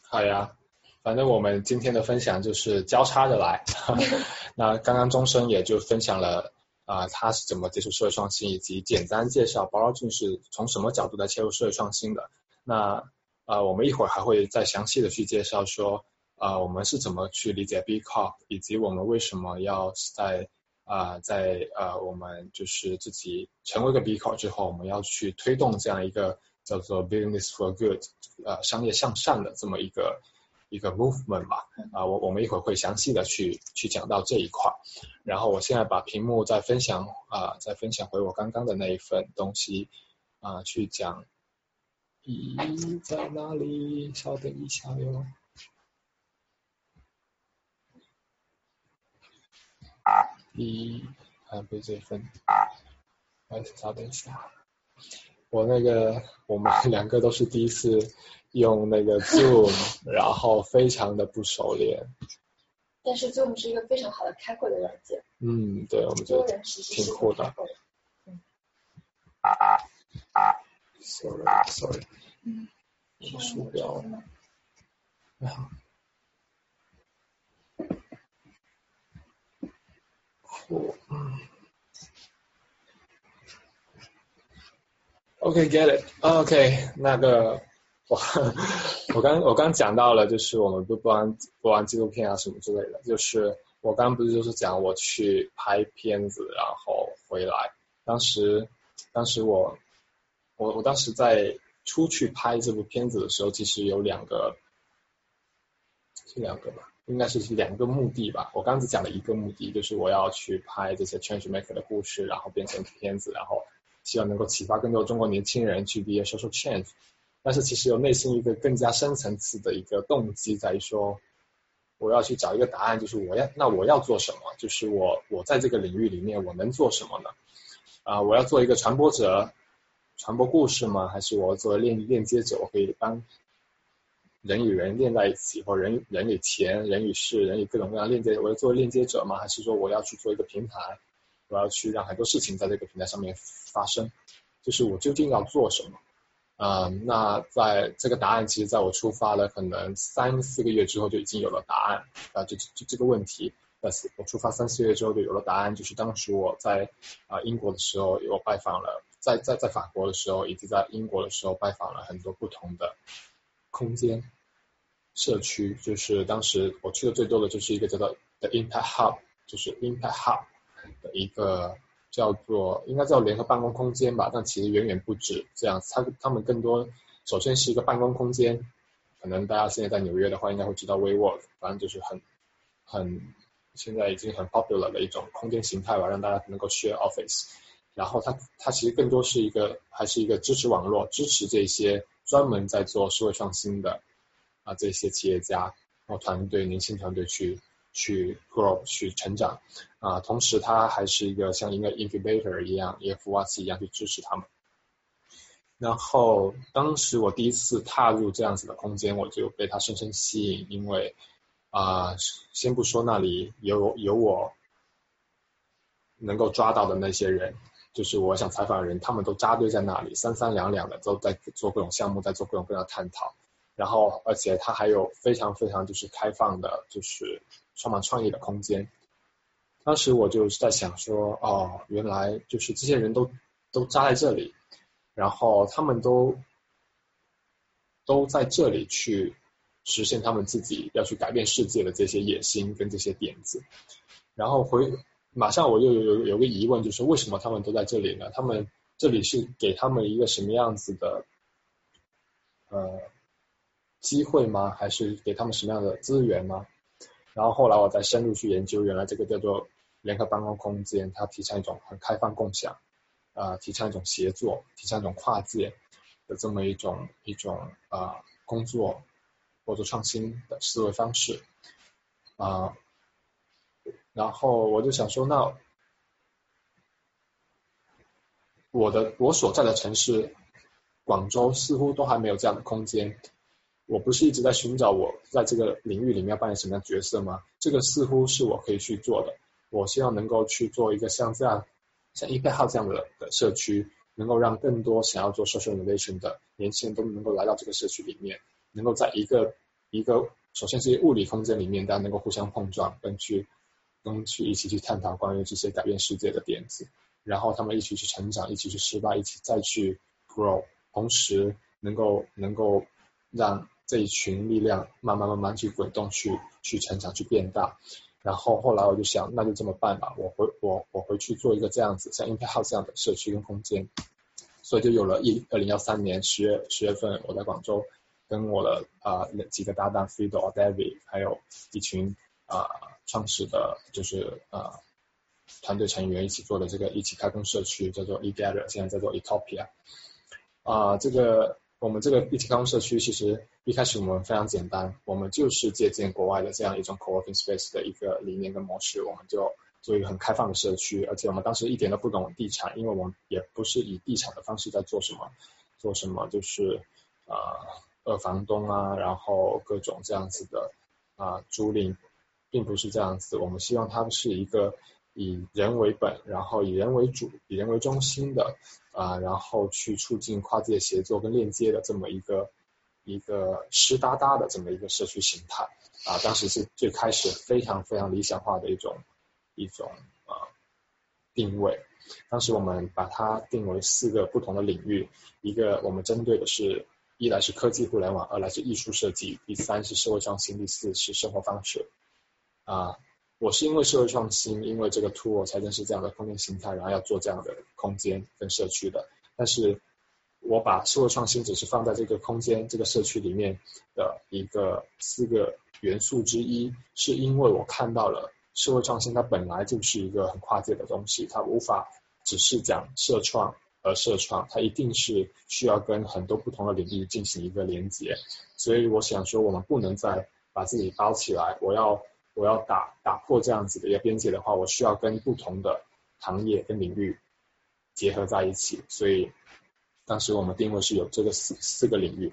好呀，反正我们今天的分享就是交叉着来。那刚刚钟声也就分享了。啊，他是怎么接触社会创新，以及简单介绍 b o r o 是从什么角度来切入社会创新的。那啊，我们一会儿还会再详细的去介绍说，啊，我们是怎么去理解 B Corp，以及我们为什么要在啊，在呃，我们就是自己成为个 B Corp 之后，我们要去推动这样一个叫做 Business for Good，呃，商业向善的这么一个。一个 movement 吧，啊，我我们一会儿会详细的去去讲到这一块，然后我现在把屏幕再分享啊，再分享回我刚刚的那一份东西啊，去讲，咦，在哪里？稍等一下哟，一，还不是这份，哎，稍等一下，我那个我们两个都是第一次。用那个 Zoom，然后非常的不熟练。
但是 Zoom 是一个非常好的开会的软件。
嗯，对，我们觉得挺酷的。
嗯。
Sorry，Sorry。
嗯。
鼠标。你好。酷。OK，get it。OK，那个。我我刚我刚讲到了，就是我们不播完播完纪录片啊什么之类的，就是我刚刚不是就是讲我去拍片子，然后回来，当时当时我我我当时在出去拍这部片子的时候，其实有两个是两个吧，应该是两个目的吧。我刚只讲了一个目的，就是我要去拍这些 change maker 的故事，然后变成片子，然后希望能够启发更多中国年轻人去 be a social change。但是其实有内心一个更加深层次的一个动机，在于说我要去找一个答案，就是我要那我要做什么？就是我我在这个领域里面我能做什么呢？啊，我要做一个传播者，传播故事吗？还是我作为链链接者，我可以帮人与人连在一起，或人人与钱、人与事、人与各种各样链接？我要作为链接者吗？还是说我要去做一个平台？我要去让很多事情在这个平台上面发生？就是我究竟要做什么？嗯，那在这个答案，其实在我出发了可能三四个月之后就已经有了答案啊，就就这个问题，但是我出发三四个月之后就有了答案，就是当时我在啊英国的时候，有拜访了，在在在法国的时候，以及在英国的时候拜访了很多不同的空间社区，就是当时我去的最多的就是一个叫做 The Impact Hub，就是 Impact Hub 的一个。叫做应该叫联合办公空间吧，但其实远远不止这样。它他们更多首先是一个办公空间，可能大家现在在纽约的话，应该会知道 WeWork，反正就是很很现在已经很 popular 的一种空间形态吧，让大家能够 share office。然后它它其实更多是一个还是一个支持网络，支持这些专门在做社会创新的啊这些企业家，然后团队年轻团队去去 grow 去成长啊，同时它还是一个像一个 incubator 一样，也孵化器一样去支持他们。然后当时我第一次踏入这样子的空间，我就被它深深吸引，因为啊，先不说那里有有我能够抓到的那些人。就是我想采访的人，他们都扎堆在那里，三三两两的都在做各种项目，在做各种各样的探讨。然后，而且它还有非常非常就是开放的，就是充满创意的空间。当时我就是在想说，哦，原来就是这些人都都扎在这里，然后他们都都在这里去实现他们自己要去改变世界的这些野心跟这些点子。然后回。马上我就有有有个疑问，就是为什么他们都在这里呢？他们这里是给他们一个什么样子的呃机会吗？还是给他们什么样的资源吗？然后后来我再深入去研究，原来这个叫做联合办公空间，它提倡一种很开放共享啊，提倡一种协作，提倡一种跨界的这么一种一种啊工作或者创新的思维方式啊。然后我就想说，那我的我所在的城市广州似乎都还没有这样的空间。我不是一直在寻找我在这个领域里面要扮演什么样角色吗？这个似乎是我可以去做的。我希望能够去做一个像这样像 Impact Hub 这样的的社区，能够让更多想要做 social innovation 的年轻人都能够来到这个社区里面，能够在一个一个首先是一个物理空间里面，大家能够互相碰撞，跟去。跟去一起去探讨关于这些改变世界的点子，然后他们一起去成长，一起去失败，一起再去 grow，同时能够能够让这一群力量慢慢慢慢去滚动，去去成长，去变大。然后后来我就想，那就这么办吧，我回我我回去做一个这样子像 Impact House 这样的社区跟空间，所以就有了一二零幺三年十月十月份，我在广州跟我的啊几个搭档 Fido、David，还有一群啊。创始的就是呃团队成员一起做的这个一起开工社区叫做 eGather，现在叫做 Etopia。啊，这个我们这个一起开工社区其实一开始我们非常简单，我们就是借鉴国外的这样一种 co-working space 的一个理念跟模式，我们就做一个很开放的社区，而且我们当时一点都不懂地产，因为我们也不是以地产的方式在做什么，做什么就是啊二房东啊，然后各种这样子的啊租赁。并不是这样子，我们希望它是一个以人为本，然后以人为主、以人为中心的啊，然后去促进跨界协作跟链接的这么一个一个湿哒哒的这么一个社区形态啊。当时是最开始非常非常理想化的一种一种啊定位。当时我们把它定为四个不同的领域，一个我们针对的是，一来是科技互联网，二来是艺术设计，第三是社会创新，第四是生活方式。啊，我是因为社会创新，因为这个 tool 才认识这样的空间形态，然后要做这样的空间跟社区的。但是，我把社会创新只是放在这个空间、这个社区里面的一个四个元素之一，是因为我看到了社会创新它本来就是一个很跨界的东西，它无法只是讲社创而社创，它一定是需要跟很多不同的领域进行一个连接。所以我想说，我们不能再把自己包起来，我要。我要打打破这样子的一个边界的话，我需要跟不同的行业跟领域结合在一起。所以当时我们定位是有这个四四个领域，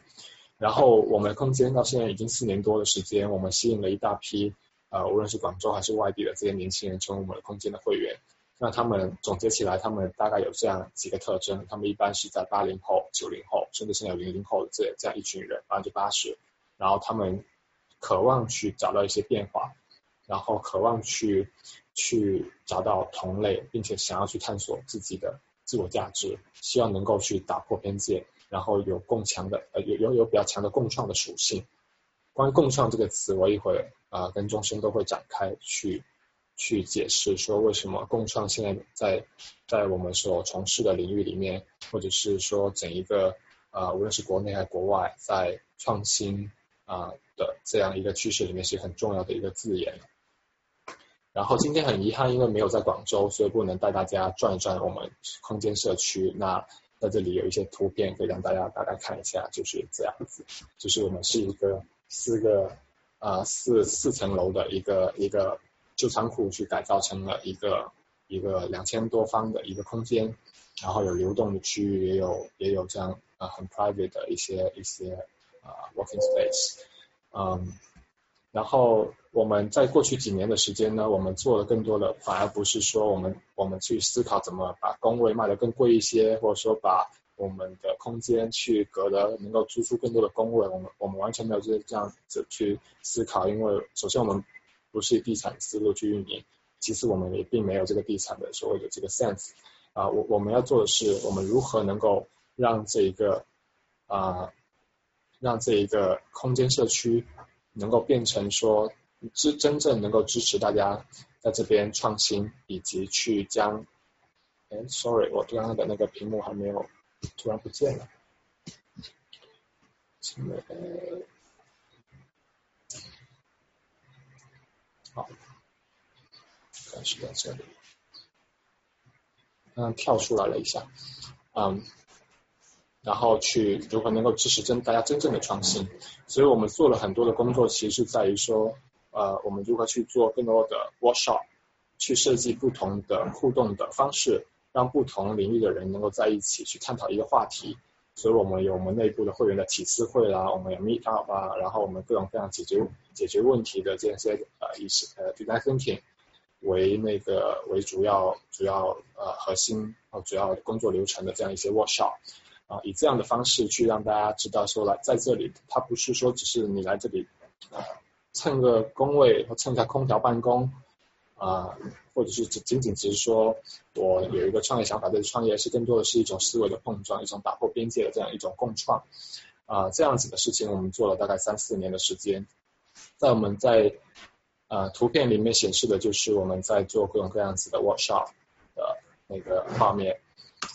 然后我们空间到现在已经四年多的时间，我们吸引了一大批呃无论是广州还是外地的这些年轻人成为我们的空间的会员。那他们总结起来，他们大概有这样几个特征：他们一般是在八零后、九零后，甚至现在有零零后的这这样一群人，百分之八十。然后他们渴望去找到一些变化。然后渴望去去找到同类，并且想要去探索自己的自我价值，希望能够去打破边界，然后有共强的呃有有有比较强的共创的属性。关于共创这个词，我一会儿啊跟钟声都会展开去去解释，说为什么共创现在在在我们所从事的领域里面，或者是说整一个啊无论是国内还是国外，在创新。啊的这样一个趋势里面是很重要的一个字眼。然后今天很遗憾，因为没有在广州，所以不能带大家转一转我们空间社区。那在这里有一些图片可以让大家大概看一下，就是这样子，就是我们是一个四个啊四四层楼的一个一个旧仓库去改造成了一个一个两千多方的一个空间，然后有流动的区域，也有也有这样啊很 private 的一些一些啊 working space，嗯。然后我们在过去几年的时间呢，我们做了更多的，反而不是说我们我们去思考怎么把工位卖得更贵一些，或者说把我们的空间去隔得能够租出更多的工位，我们我们完全没有这这样子去思考，因为首先我们不是地产思路去运营，其次我们也并没有这个地产的所谓的这个 sense 啊，我我们要做的是我们如何能够让这一个啊让这一个空间社区。能够变成说支真正能够支持大家在这边创新，以及去将，哎，sorry，我刚刚的那个屏幕还没有突然不见了，好，应该是在这里，嗯，跳出来了一下，嗯。然后去如何能够支持真大家真正的创新，所以我们做了很多的工作，其实是在于说，呃，我们如何去做更多的 workshop，去设计不同的互动的方式，让不同领域的人能够在一起去探讨一个话题。所以我们有我们内部的会员的体思会啦，我们有 meet up 啊，然后我们各种各样解决解决问题的这些呃一些呃 design thinking 为那个为主要主要呃核心呃主要工作流程的这样一些 workshop。啊，以这样的方式去让大家知道，说来在这里，它不是说只是你来这里啊蹭个工位或蹭一下空调办公啊，或者是只仅仅只是说我有一个创业想法，这创业是更多的是一种思维的碰撞，一种打破边界的这样一种共创啊，这样子的事情我们做了大概三四年的时间，在我们在啊图片里面显示的就是我们在做各种各样子的 workshop 的那个画面。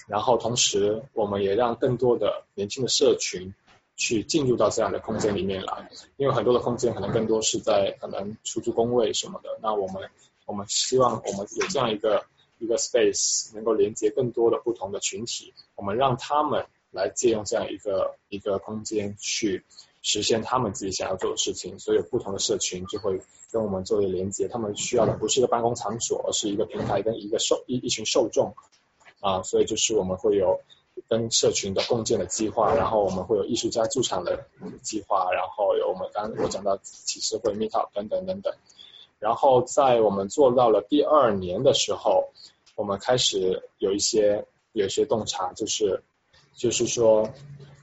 然后同时，我们也让更多的年轻的社群去进入到这样的空间里面来，因为很多的空间可能更多是在可能出租工位什么的。那我们我们希望我们有这样一个一个 space，能够连接更多的不同的群体，我们让他们来借用这样一个一个空间去实现他们自己想要做的事情。所以不同的社群就会跟我们作为连接，他们需要的不是一个办公场所，而是一个平台跟一个受一一群受众。啊，所以就是我们会有跟社群的共建的计划，然后我们会有艺术家驻场的计划，然后有我们刚我讲到启示会 meet up 等等等等。然后在我们做到了第二年的时候，我们开始有一些有一些洞察，就是就是说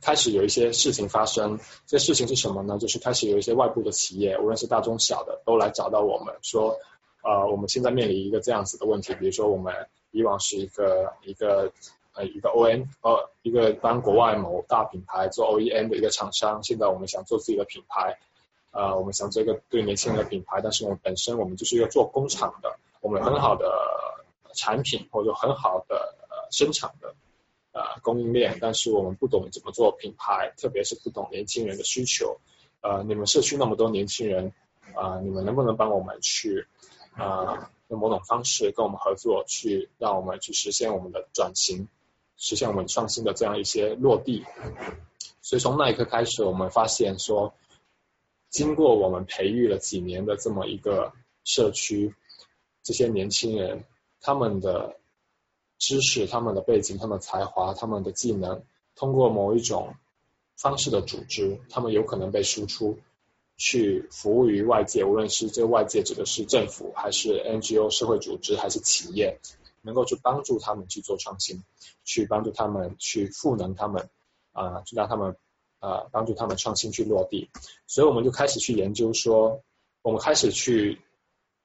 开始有一些事情发生。这事情是什么呢？就是开始有一些外部的企业，无论是大中小的，都来找到我们说，呃，我们现在面临一个这样子的问题，比如说我们。以往是一个一个呃一个 O N 呃一个帮国外某大品牌做 OEM 的一个厂商，现在我们想做自己的品牌，呃我们想做一个对年轻人的品牌，但是我们本身我们就是一个做工厂的，我们很好的产品或者很好的呃生产的呃供应链，但是我们不懂怎么做品牌，特别是不懂年轻人的需求，呃你们社区那么多年轻人啊，你们能不能帮我们去啊？用某种方式跟我们合作，去让我们去实现我们的转型，实现我们创新的这样一些落地。所以从那一刻开始，我们发现说，经过我们培育了几年的这么一个社区，这些年轻人他们的知识、他们的背景、他们的才华、他们的技能，通过某一种方式的组织，他们有可能被输出。去服务于外界，无论是这个外界指的是政府，还是 NGO 社会组织，还是企业，能够去帮助他们去做创新，去帮助他们去赋能他们，啊，去让他们啊帮助他们创新去落地。所以我们就开始去研究说，我们开始去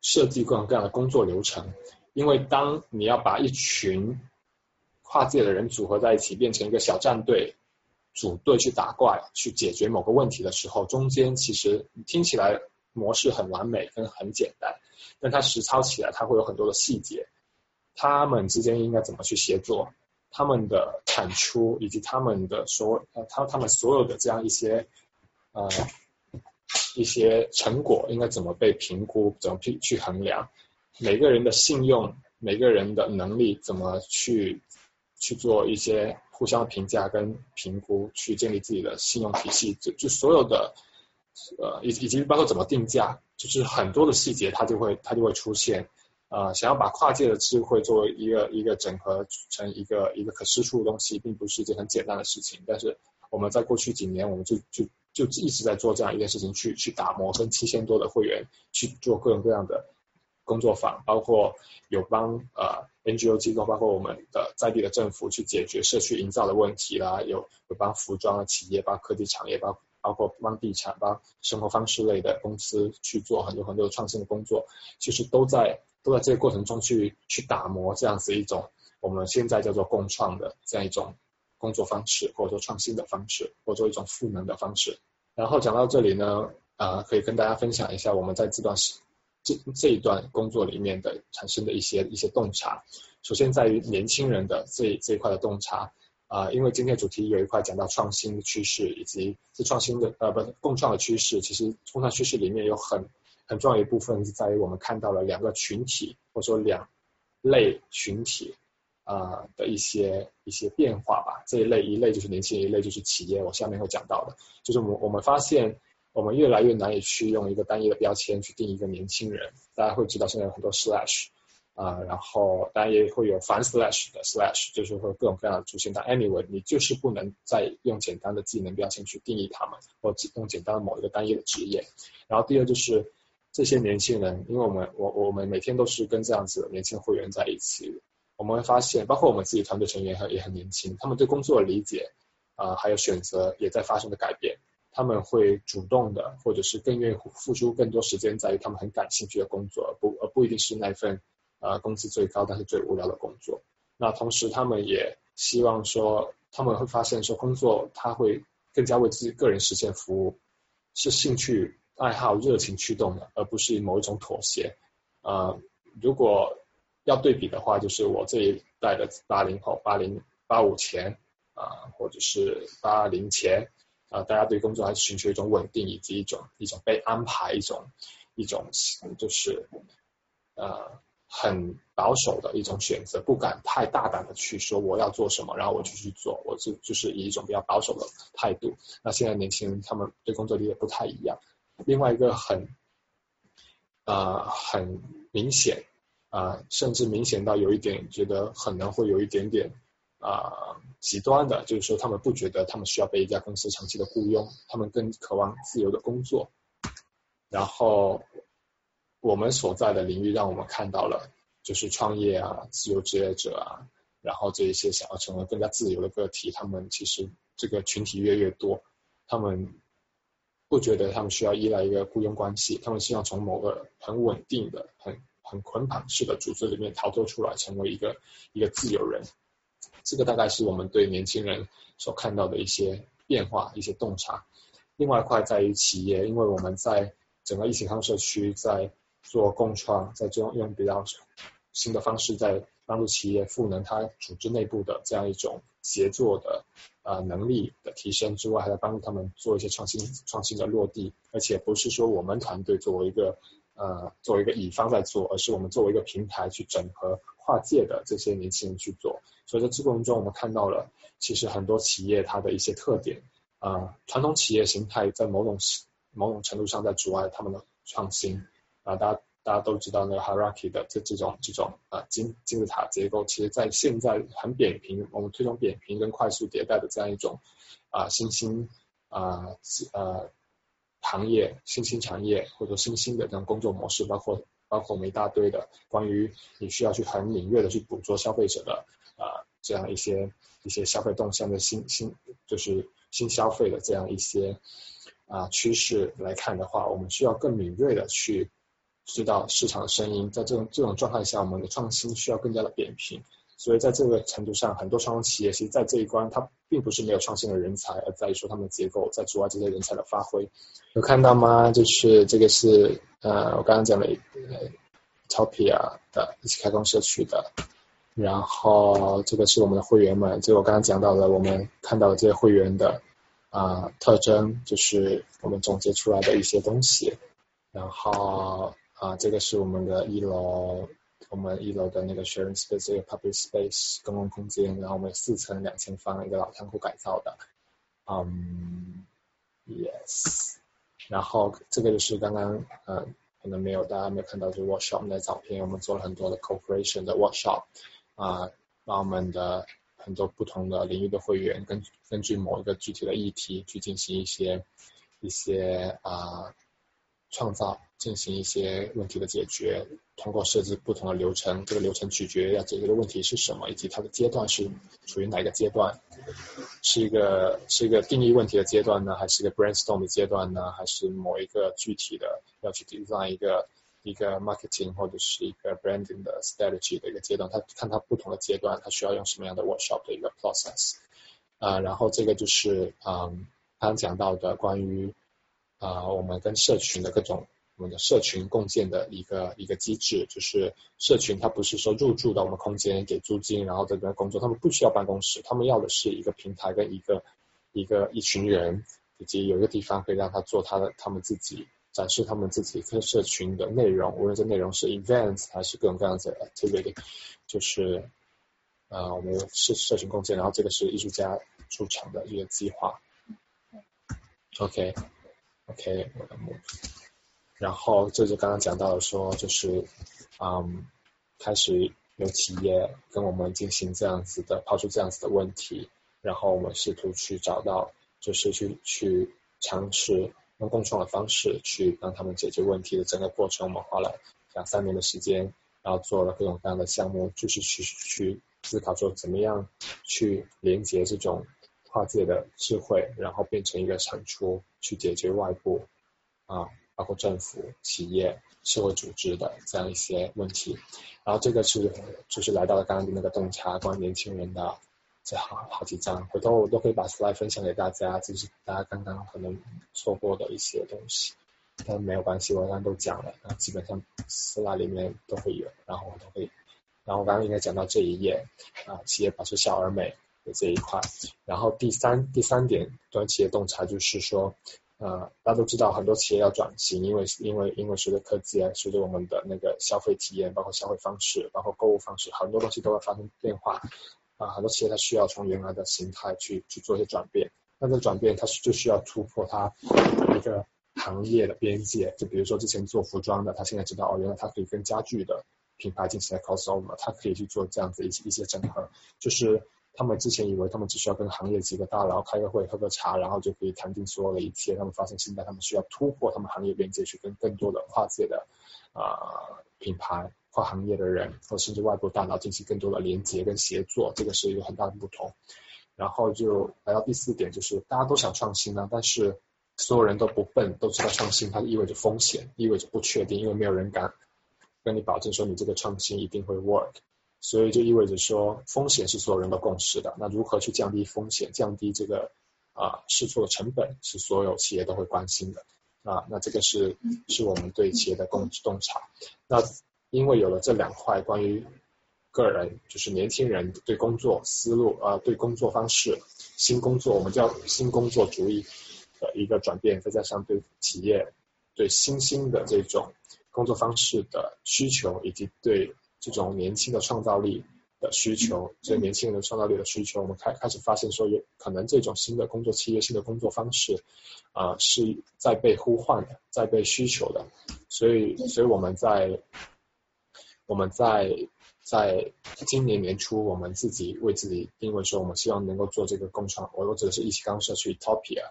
设计各种各样的工作流程，因为当你要把一群跨界的人组合在一起，变成一个小战队。组队去打怪，去解决某个问题的时候，中间其实听起来模式很完美跟很简单，但它实操起来，它会有很多的细节。他们之间应该怎么去协作？他们的产出以及他们的所呃他他们所有的这样一些呃一些成果应该怎么被评估，怎么去去衡量，每个人的信用，每个人的能力怎么去去做一些互相评价跟评估，去建立自己的信用体系，就就所有的呃以以及包括怎么定价，就是很多的细节它就会它就会出现。呃，想要把跨界的智慧作为一个一个整合成一个一个可施出的东西，并不是一件很简单的事情。但是我们在过去几年，我们就就就一直在做这样一件事情，去去打磨跟七千多的会员去做各种各样的工作坊，包括有帮呃 NGO 机构，包括我们的在地的政府去解决社区营造的问题啦，有有帮服装的企业，帮科技产业，包包括帮地产、帮生活方式类的公司去做很多很多创新的工作，其实都在。都在这个过程中去去打磨这样子一种我们现在叫做共创的这样一种工作方式，或者说创新的方式，或者说一种赋能的方式。然后讲到这里呢，啊，可以跟大家分享一下我们在这段时这这一段工作里面的产生的一些一些洞察。首先在于年轻人的这这一块的洞察啊，因为今天主题有一块讲到创新的趋势以及是创新的呃不共创的趋势，其实共创趋势里面有很很重要一部分是在于我们看到了两个群体或者说两类群体啊的一些一些变化吧。这一类一类就是年轻人，一类就是企业。我下面会讲到的，就是我我们发现我们越来越难以去用一个单一的标签去定义一个年轻人。大家会知道现在有很多 slash 啊，然后当然也会有反 slash 的 slash，就是会各种各样的出现。但 anyway，你就是不能再用简单的技能标签去定义他们，或用简单的某一个单一的职业。然后第二就是。这些年轻人，因为我们我我们每天都是跟这样子的年轻会员在一起，我们会发现，包括我们自己团队成员也也很年轻，他们对工作的理解啊，还有选择也在发生的改变。他们会主动的，或者是更愿意付出更多时间，在于他们很感兴趣的工作，不而不一定是那份呃工资最高但是最无聊的工作。那同时，他们也希望说，他们会发现说，工作他会更加为自己个人实现服务，是兴趣。爱好、热情驱动的，而不是某一种妥协。呃，如果要对比的话，就是我这一代的八零后、八零八五前啊，或者是八零前啊，大家对工作还是寻求一种稳定，以及一种一种被安排，一种一种就是呃很保守的一种选择，不敢太大胆的去说我要做什么，然后我就去做，我就就是以一种比较保守的态度。那现在年轻人他们对工作理解不太一样。另外一个很啊很明显啊，甚至明显到有一点觉得可能会有一点点啊极端的，就是说他们不觉得他们需要被一家公司长期的雇佣，他们更渴望自由的工作。然后我们所在的领域让我们看到了，就是创业啊、自由职业者啊，然后这一些想要成为更加自由的个体，他们其实这个群体越来越多，他们。不觉得他们需要依赖一个雇佣关系，他们希望从某个很稳定的、很很捆绑式的组织里面逃脱出来，成为一个一个自由人。这个大概是我们对年轻人所看到的一些变化、一些洞察。另外一块在于企业，因为我们在整个疫情康社区在做共创，在用用比较新的方式在帮助企业赋能它组织内部的这样一种协作的。呃，能力的提升之外，还在帮助他们做一些创新、创新的落地，而且不是说我们团队作为一个呃作为一个乙方在做，而是我们作为一个平台去整合跨界的这些年轻人去做。所以在这过程中，我们看到了其实很多企业它的一些特点啊，传统企业形态在某种某种程度上在阻碍他们的创新啊，大家。大家都知道那个 hierarchy 的这这种这种呃金金字塔结构，其实在现在很扁平，我们推崇扁平跟快速迭代的这样一种啊新兴啊呃行业新兴产业或者新兴的这种工作模式，包括包括我们一大堆的关于你需要去很敏锐的去捕捉消费者的啊这样一些一些消费动向的新新就是新消费的这样一些啊趋势来看的话，我们需要更敏锐的去。知道市场的声音，在这种这种状态下，我们的创新需要更加的扁平。所以在这个程度上，很多创新企业其实，在这一关，它并不是没有创新的人才，而在于说他们的结构在阻碍这些人才的发挥。有看到吗？就是这个是呃，我刚刚讲的 Topia 的一起开放社区的，然后这个是我们的会员们，就我刚刚讲到的，我们看到这些会员的啊特征，就是我们总结出来的一些东西。然后啊，这个是我们的一楼，我们一楼的那个 sharing space，一个 public space 公共空间。然后我们四层两千方一个老仓库改造的。嗯，yes。然后这个就是刚刚嗯。可能没有，大家没有看到这 workshop 的照片。我们做了很多的 cooperation 的 workshop，啊，把我们的很多不同的领域的会员根根据某一个具体的议题去进行一些一些啊创造。进行一些问题的解决，通过设置不同的流程，这个流程取决要解决的问题是什么，以及它的阶段是处于哪一个阶段，是一个是一个定义问题的阶段呢，还是一个 brainstorm 的阶段呢，还是某一个具体的要去 design 一个一个 marketing 或者是一个 branding 的 strategy 的一个阶段，它看它不同的阶段，它需要用什么样的 workshop 的一个 process，啊，然后这个就是嗯刚刚讲到的关于啊我们跟社群的各种。我们的社群共建的一个一个机制，就是社群它不是说入住到我们空间给租金，然后在这边工作，他们不需要办公室，他们要的是一个平台跟一个一个一群人，以及有一个地方可以让他做他的他们自己展示他们自己跟社群的内容，无论这内容是 events 还是各种各样的 activity，就是呃我们是社群共建，然后这个是艺术家出场的一个计划。OK OK。然后这就刚刚讲到了，说就是嗯，开始有企业跟我们进行这样子的抛出这样子的问题，然后我们试图去找到，就是去去尝试用共创的方式去帮他们解决问题的整个过程，我们花了两三年的时间，然后做了各种各样的项目，就是去去思考说怎么样去连接这种跨界的智慧，然后变成一个产出，去解决外部啊。包括政府、企业、社会组织的这样一些问题，然后这个是就是来到了刚刚的那个洞察，关于年轻人的这好好几张，回头我都可以把 slide 分享给大家，就是大家刚刚可能错过的一些东西，但没有关系，我刚刚都讲了，那基本上四大里面都会有，然后我都会，然后我刚刚应该讲到这一页啊，企业保持小而美这一块，然后第三第三点短企业洞察就是说。呃，大家都知道很多企业要转型，因为因为因为随着科技啊，随着我们的那个消费体验，包括消费方式，包括购物方式，很多东西都会发生变化啊。很多企业它需要从原来的形态去去做一些转变，那这转变它是就需要突破它一个行业的边界。就比如说之前做服装的，他现在知道哦，原来它可以跟家具的品牌进行 crossover，它可以去做这样子一些一些整合，就是。他们之前以为他们只需要跟行业几个大佬开个会、喝个茶，然后就可以谈定所有的一切。他们发现现在他们需要突破他们行业边界，去跟更多的跨界的啊品牌、跨行业的人，或甚至外部大佬进行更多的连接跟协作。这个是一个很大的不同。然后就来到第四点，就是大家都想创新呢，但是所有人都不笨，都知道创新它意味着风险，意味着不确定，因为没有人敢跟你保证说你这个创新一定会 work。所以就意味着说，风险是所有人都共识的。那如何去降低风险，降低这个啊试错的成本，是所有企业都会关心的啊。那这个是是我们对企业的共洞察。那因为有了这两块关于个人，就是年轻人对工作思路啊，对工作方式，新工作我们叫新工作主义的一个转变，再加上对企业对新兴的这种工作方式的需求，以及对这种年轻的创造力的需求，这些年轻人的创造力的需求，我们开开始发现说，有可能这种新的工作契约、新的工作方式啊，是在被呼唤的，在被需求的。所以，所以我们在我们在在今年年初，我们自己为自己定位说，我们希望能够做这个共创。我我指的是一起刚社区 Topia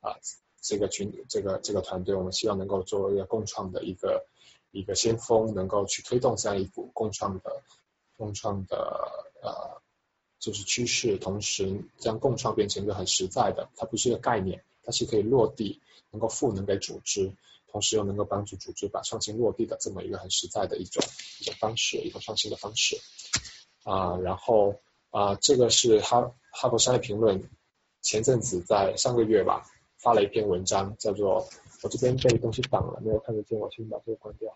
啊，这个群这个这个团队，我们希望能够做一个共创的一个。一个先锋能够去推动这样一股共创的共创的呃就是趋势，同时将共创变成一个很实在的，它不是一个概念，它是可以落地，能够赋能给组织，同时又能够帮助组织把创新落地的这么一个很实在的一种一种方式，一种创新的方式啊。然后啊，这个是哈哈佛商业评论前阵子在上个月吧发了一篇文章，叫做。我这边被东西挡了，没有看得见，我先把这个关掉。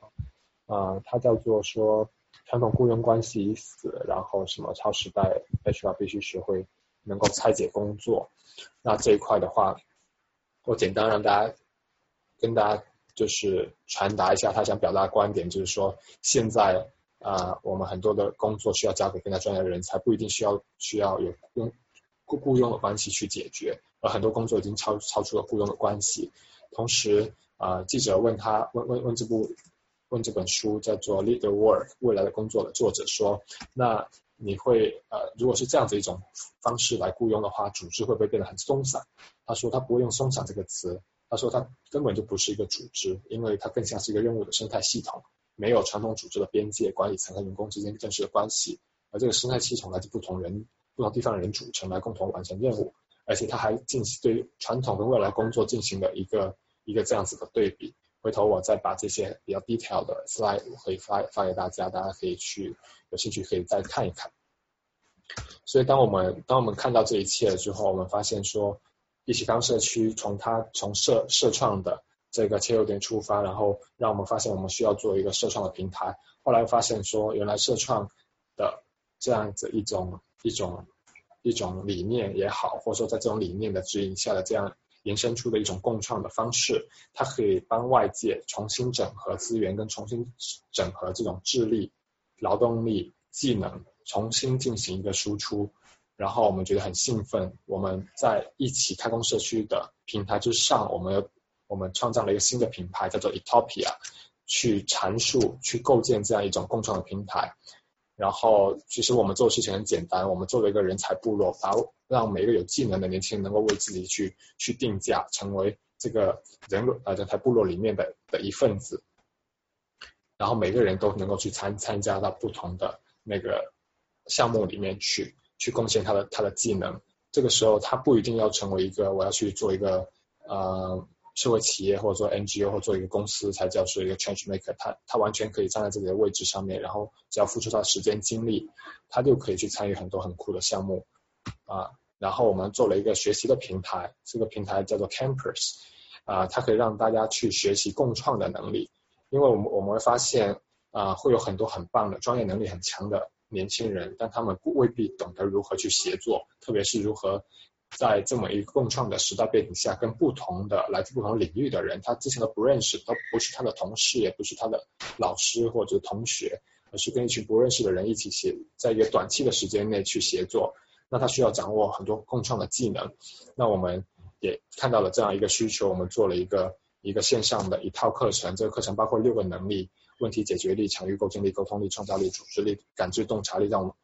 啊，它叫做说传统雇佣关系已死，然后什么超时代 HR 必须学会能够拆解工作。那这一块的话，我简单让大家跟大家就是传达一下他想表达的观点，就是说现在啊，我们很多的工作需要交给更加专业的人才，不一定需要需要有雇雇雇佣的关系去解决，而很多工作已经超超出了雇佣的关系。同时啊，记者问他问问问这部问这本书叫做《Lead the Work》未来的工作的作者说，那你会呃，如果是这样子一种方式来雇佣的话，组织会不会变得很松散？他说他不会用松散这个词，他说他根本就不是一个组织，因为它更像是一个任务的生态系统，没有传统组织的边界，管理层和员工之间正式的关系，而这个生态系统来自不同人、不同地方的人组成来共同完成任务，而且他还进行对传统跟未来工作进行了一个一个这样子的对比。回头我再把这些比较 detail 的 slide 可以发发给大家，大家可以去有兴趣可以再看一看。所以当我们当我们看到这一切之后，我们发现说，一起当社区从它从社社创的这个切入点出发，然后让我们发现我们需要做一个社创的平台。后来发现说，原来社创的这样子一种一种一种理念也好，或者说在这种理念的指引下的这样。延伸出的一种共创的方式，它可以帮外界重新整合资源，跟重新整合这种智力、劳动力、技能，重新进行一个输出。然后我们觉得很兴奋，我们在一起开工社区的平台之上，我们我们创造了一个新的品牌，叫做 Etopia，去阐述、去构建这样一种共创的平台。然后，其实我们做的事情很简单，我们做了一个人才部落，把让每一个有技能的年轻人能够为自己去去定价，成为这个人呃人才部落里面的的一份子。然后每个人都能够去参参加到不同的那个项目里面去，去贡献他的他的技能。这个时候，他不一定要成为一个我要去做一个呃。社会企业或者做 NGO 或做一个公司才叫做一个 change maker，他他完全可以站在自己的位置上面，然后只要付出他时间精力，他就可以去参与很多很酷的项目啊。然后我们做了一个学习的平台，这个平台叫做 Campus 啊，它可以让大家去学习共创的能力，因为我们我们会发现啊，会有很多很棒的专业能力很强的年轻人，但他们未必懂得如何去协作，特别是如何。在这么一个共创的时代背景下，跟不同的来自不同领域的人，他之前都不认识，都不是他的同事，也不是他的老师或者同学，而是跟一群不认识的人一起协，在一个短期的时间内去协作。那他需要掌握很多共创的技能。那我们也看到了这样一个需求，我们做了一个一个线上的一套课程。这个课程包括六个能力：问题解决力、强预构建力、沟通力、创造力、组织力、感知洞察力，让我们。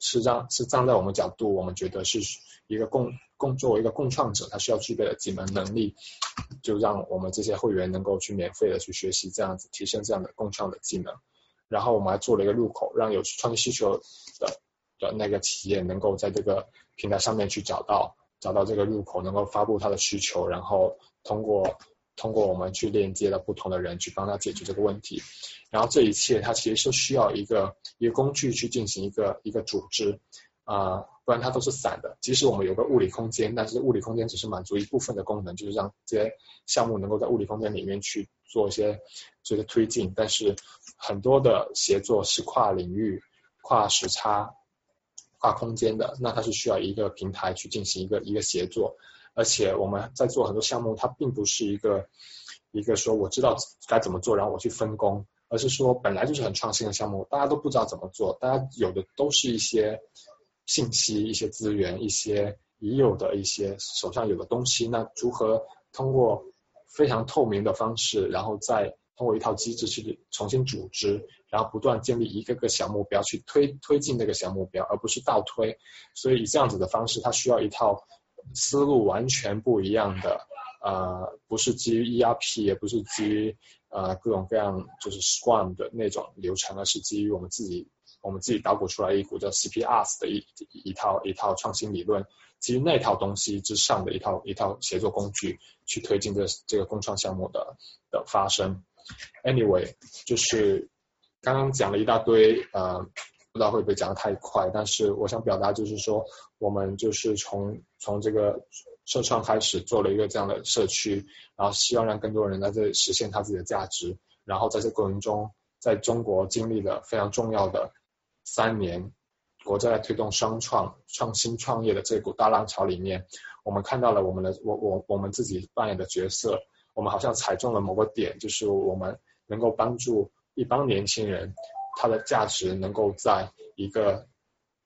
是让是站在我们角度，我们觉得是一个共共作为一个共创者，他需要具备的几门能力，就让我们这些会员能够去免费的去学习这样子，提升这样的共创的技能。然后我们还做了一个入口，让有创业需求的的那个企业能够在这个平台上面去找到找到这个入口，能够发布他的需求，然后通过。通过我们去链接了不同的人，去帮他解决这个问题。然后这一切，它其实是需要一个一个工具去进行一个一个组织啊，不然它都是散的。即使我们有个物理空间，但是物理空间只是满足一部分的功能，就是让这些项目能够在物理空间里面去做一些这个推进。但是很多的协作是跨领域、跨时差、跨空间的，那它是需要一个平台去进行一个一个协作。而且我们在做很多项目，它并不是一个一个说我知道该怎么做，然后我去分工，而是说本来就是很创新的项目，大家都不知道怎么做，大家有的都是一些信息、一些资源、一些已有的一些手上有的东西，那如何通过非常透明的方式，然后再通过一套机制去重新组织，然后不断建立一个个小目标去推推进那个小目标，而不是倒推，所以以这样子的方式，它需要一套。思路完全不一样的，呃，不是基于 ERP，也不是基于呃各种各样就是 Scrum 的那种流程，而是基于我们自己我们自己捣鼓出来一股叫 CPR 的一一套一套创新理论，基于那套东西之上的一套一套协作工具，去推进这这个共创项目的的发生。Anyway，就是刚刚讲了一大堆，呃。不知道会不会讲的太快，但是我想表达就是说，我们就是从从这个社创开始做了一个这样的社区，然后希望让更多人在这里实现他自己的价值，然后在这过程中，在中国经历了非常重要的三年国家在推动双创、创新创业的这股大浪潮里面，我们看到了我们的我我我们自己扮演的角色，我们好像踩中了某个点，就是我们能够帮助一帮年轻人，它的价值能够在一个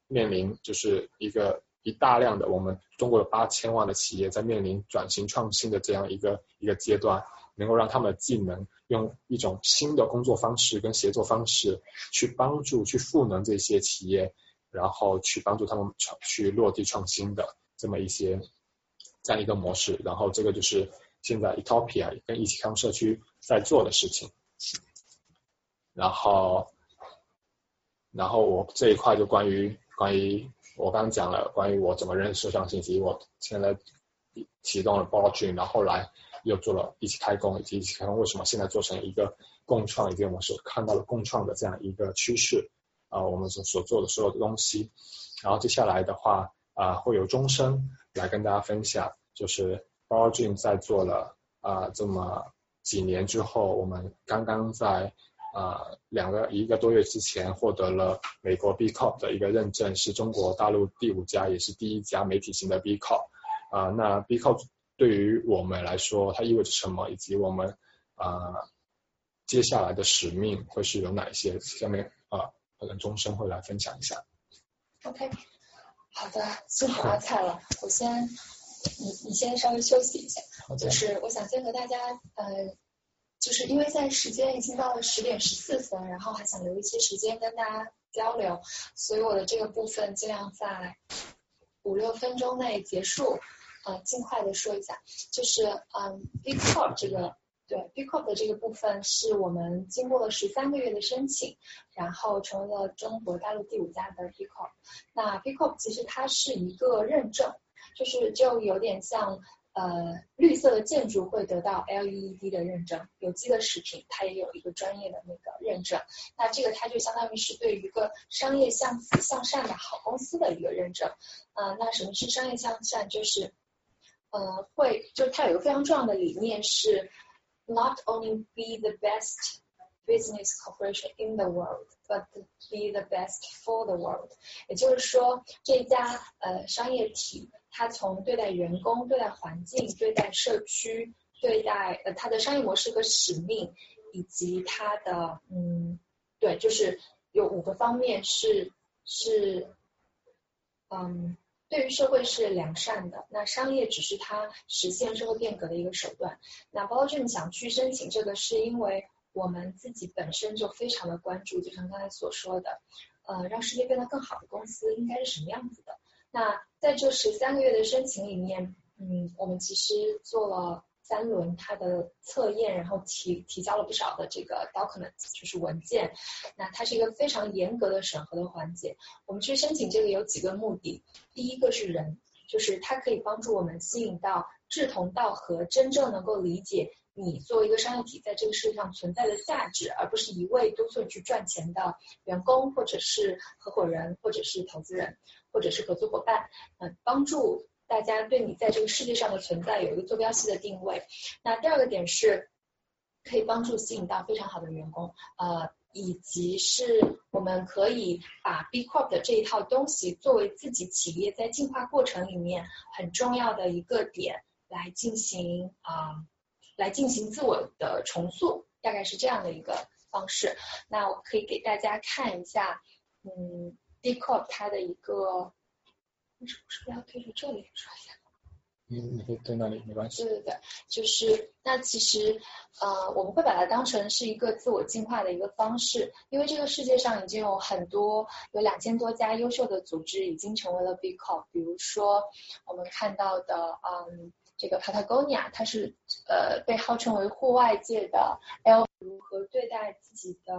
面临就是一个一大量的我们中国有八千万的企业在面临转型创新的这样一个一个阶段。能够让他们的技能用一种新的工作方式跟协作方式去帮助、去赋能这些企业，然后去帮助他们创去落地创新的这么一些这样一个模式。然后这个就是现在 Etopia 跟一起康社区在做的事情。然后，然后我这一块就关于关于我刚讲了关于我怎么认识社上信息，我现在启动了 b o d g e 然后来。又做了一起开工，以及一起开工为什么现在做成一个共创，以及我们所看到的共创的这样一个趋势啊，我们所所做的所有的东西。然后接下来的话啊，会有钟声来跟大家分享，就是 b o r g e n 在做了啊这么几年之后，我们刚刚在啊两个一个多月之前获得了美国 B Corp 的一个认证，是中国大陆第五家也是第一家媒体型的 B Corp 啊，那 B Corp。对于我们来说，它意味着什么？以及我们啊接下来的使命会是有哪一些？下面啊，可能钟声会来分享一下。
OK，好的，辛苦阿菜了，我先你你先稍微休息一下。就是我想先和大家呃，就是因为在时间已经到了十点十四分，然后还想留一些时间跟大家交流，所以我的这个部分尽量在五六分钟内结束。呃，尽快的说一下，就是嗯，B Corp 这个对 B Corp 的这个部分是我们经过了十三个月的申请，然后成为了中国大陆第五家的 B Corp。那 B Corp 其实它是一个认证，就是就有点像呃绿色的建筑会得到 LEED 的认证，有机的食品它也有一个专业的那个认证。那这个它就相当于是对于一个商业向向善的好公司的一个认证。呃，那什么是商业向善？就是呃，会就它有一个非常重要的理念是，not only be the best business corporation in the world，but be the best for the world。也就是说，这家呃商业体，它从对待员工、对待环境、对待社区、对待呃它的商业模式和使命，以及它的嗯，对，就是有五个方面是是嗯。对于社会是良善的，那商业只是它实现社会变革的一个手段。那包正想去申请这个，是因为我们自己本身就非常的关注，就像刚才所说的，呃，让世界变得更好的公司应该是什么样子的。那在这十三个月的申请里面，嗯，我们其实做了。三轮它的测验，然后提提交了不少的这个 document，就是文件。那它是一个非常严格的审核的环节。我们去申请这个有几个目的，第一个是人，就是它可以帮助我们吸引到志同道合、真正能够理解你作为一个商业体在这个世界上存在的价值，而不是一味督促你去赚钱的员工，或者是合伙人，或者是投资人，或者是合作伙伴。嗯，帮助。大家对你在这个世界上的存在有一个坐标系的定位。那第二个点是，可以帮助吸引到非常好的员工，呃，以及是我们可以把 B Corp 的这一套东西作为自己企业在进化过程里面很重要的一个点来进行啊，来进行自我的重塑，大概是这样的一个方式。那我可以给大家看一下，嗯，B Corp 它的一个。是不是要推着这里说一下？
你你可以推那里没关系。
对对对，就是那其实呃我们会把它当成是一个自我进化的一个方式，因为这个世界上已经有很多有两千多家优秀的组织已经成为了 B Corp，比如说我们看到的嗯这个 Patagonia，它是呃被号称为户外界的 L，如何对待自己的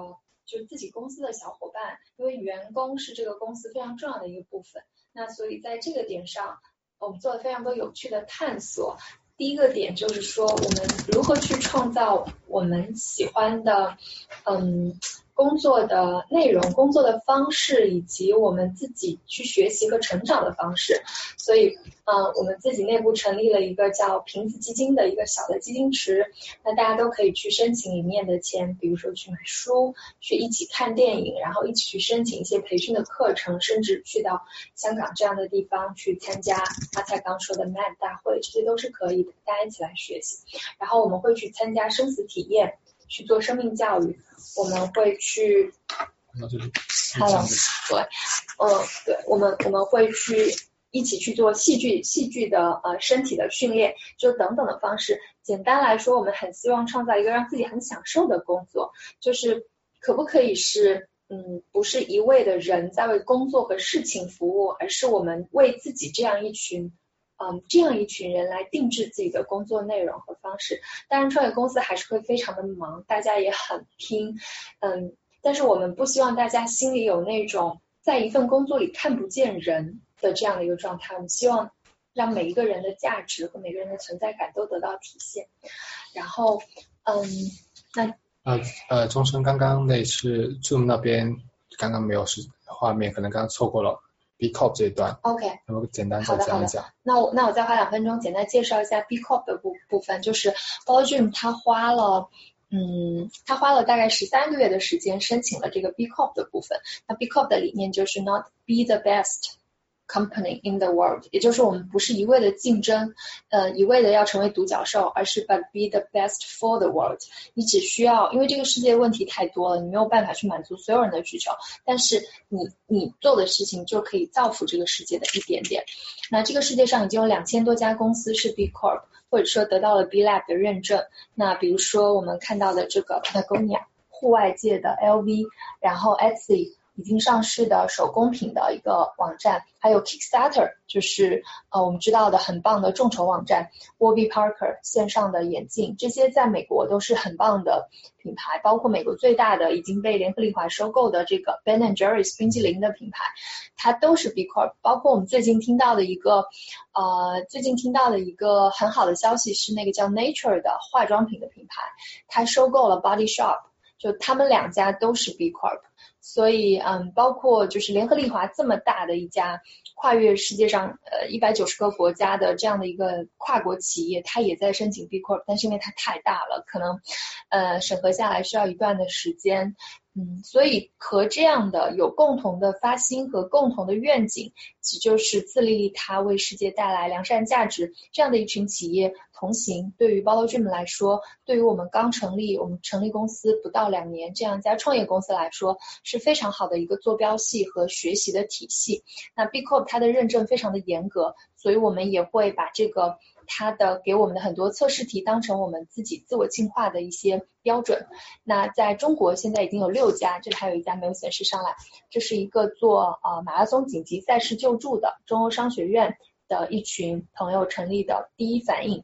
就自己公司的小伙伴，因为员工是这个公司非常重要的一个部分。那所以在这个点上，我们做了非常多有趣的探索。第一个点就是说，我们如何去创造我们喜欢的，嗯，工作的内容、工作的方式，以及我们自己去学习和成长的方式。所以，嗯，我们自己内部成立了一个叫瓶子基金的一个小的基金池，那大家都可以去申请里面的钱，比如说去买书，去一起看电影，然后一起去申请一些培训的课程，甚至去到香港这样的地方去参加阿才刚说的 MAD 大会，这些都是可以的，大家一起来学习。然后我们会去参加生死体验。去做生命教育，我们会去
，Hello，
对，呃，对，我们我们会去一起去做戏剧戏剧的呃身体的训练，就等等的方式。简单来说，我们很希望创造一个让自己很享受的工作，就是可不可以是嗯，不是一味的人在为工作和事情服务，而是我们为自己这样一群。嗯，这样一群人来定制自己的工作内容和方式。当然，创业公司还是会非常的忙，大家也很拼。嗯，但是我们不希望大家心里有那种在一份工作里看不见人的这样的一个状态。我们希望让每一个人的价值和每个人的存在感都得到体现。然后，嗯，那
呃呃，钟声刚刚那是 Zoom 那边刚刚没有是画面，可能刚刚错过了。B Corp 这一段
，OK，
那么简单再讲一讲。
那我那我再花两分钟简单介绍一下 B Corp 的部部分，就是 b o l Dream 他花了，嗯，他花了大概十三个月的时间申请了这个 B Corp 的部分。那 B Corp 的理念就是 Not be the best。Company in the world，也就是我们不是一味的竞争，呃，一味的要成为独角兽，而是 but be the best for the world。你只需要，因为这个世界问题太多了，你没有办法去满足所有人的需求，但是你你做的事情就可以造福这个世界的一点点。那这个世界上已经有两千多家公司是 B Corp，或者说得到了 B Lab 的认证。那比如说我们看到的这个 Patagonia，户外界的 LV，然后 Etsy。已经上市的手工品的一个网站，还有 Kickstarter，就是呃我们知道的很棒的众筹网站，Warby Parker 线上的眼镜，这些在美国都是很棒的品牌，包括美国最大的已经被联合利华收购的这个 Ben and Jerry's 冰激凌的品牌，它都是 B Corp。包括我们最近听到的一个呃最近听到的一个很好的消息是那个叫 Nature 的化妆品的品牌，它收购了 Body Shop，就他们两家都是 B Corp。所以，嗯，包括就是联合利华这么大的一家跨越世界上呃一百九十个国家的这样的一个跨国企业，它也在申请 B Corp，但是因为它太大了，可能呃审核下来需要一段的时间。嗯，所以和这样的有共同的发心和共同的愿景，即就是自利利他，为世界带来良善价值这样的一群企业同行，对于 b o l o Dream 来说，对于我们刚成立，我们成立公司不到两年这样一家创业公司来说，是非常好的一个坐标系和学习的体系。那 B Corp 它的认证非常的严格，所以我们也会把这个。它的给我们的很多测试题当成我们自己自我进化的一些标准。那在中国现在已经有六家，这里还有一家没有显示上来。这是一个做呃马拉松紧急赛事救助的中欧商学院的一群朋友成立的第一反应。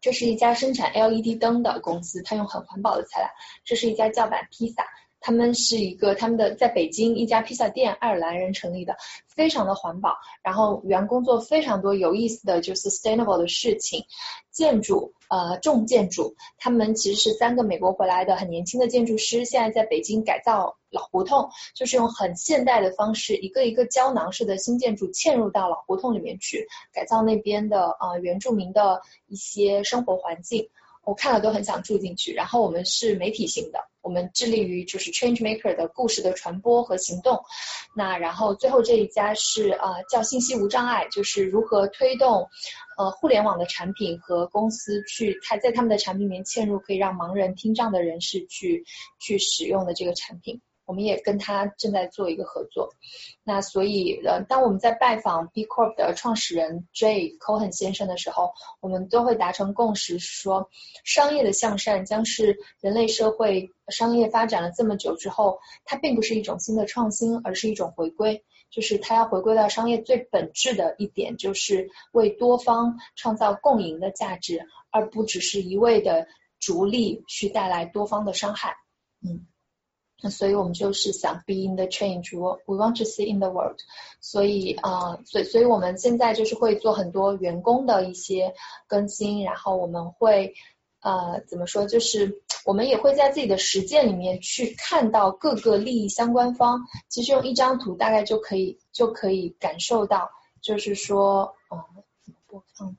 这是一家生产 LED 灯的公司，它用很环保的材料。这是一家叫板披萨。他们是一个他们的在北京一家披萨店，爱尔兰人成立的，非常的环保，然后员工做非常多有意思的就 sustainable 的事情。建筑呃重建筑，他们其实是三个美国回来的很年轻的建筑师，现在在北京改造老胡同，就是用很现代的方式，一个一个胶囊式的新建筑嵌入到老胡同里面去，改造那边的呃原住民的一些生活环境。我看了都很想住进去。然后我们是媒体型的，我们致力于就是 change maker 的故事的传播和行动。那然后最后这一家是呃叫信息无障碍，就是如何推动呃互联网的产品和公司去他在他们的产品里面嵌入可以让盲人听障的人士去去使用的这个产品。我们也跟他正在做一个合作，那所以呃，当我们在拜访 B Corp 的创始人 Jay Cohen 先生的时候，我们都会达成共识，说商业的向善将是人类社会商业发展了这么久之后，它并不是一种新的创新，而是一种回归，就是它要回归到商业最本质的一点，就是为多方创造共赢的价值，而不只是一味的逐利去带来多方的伤害，嗯。那所以我们就是想 be in the change，we want to see in the world。所以啊，所以所以我们现在就是会做很多员工的一些更新，然后我们会呃，怎么说？就是我们也会在自己的实践里面去看到各个利益相关方。其实用一张图大概就可以就可以感受到，就是说，呃，怎么播放的？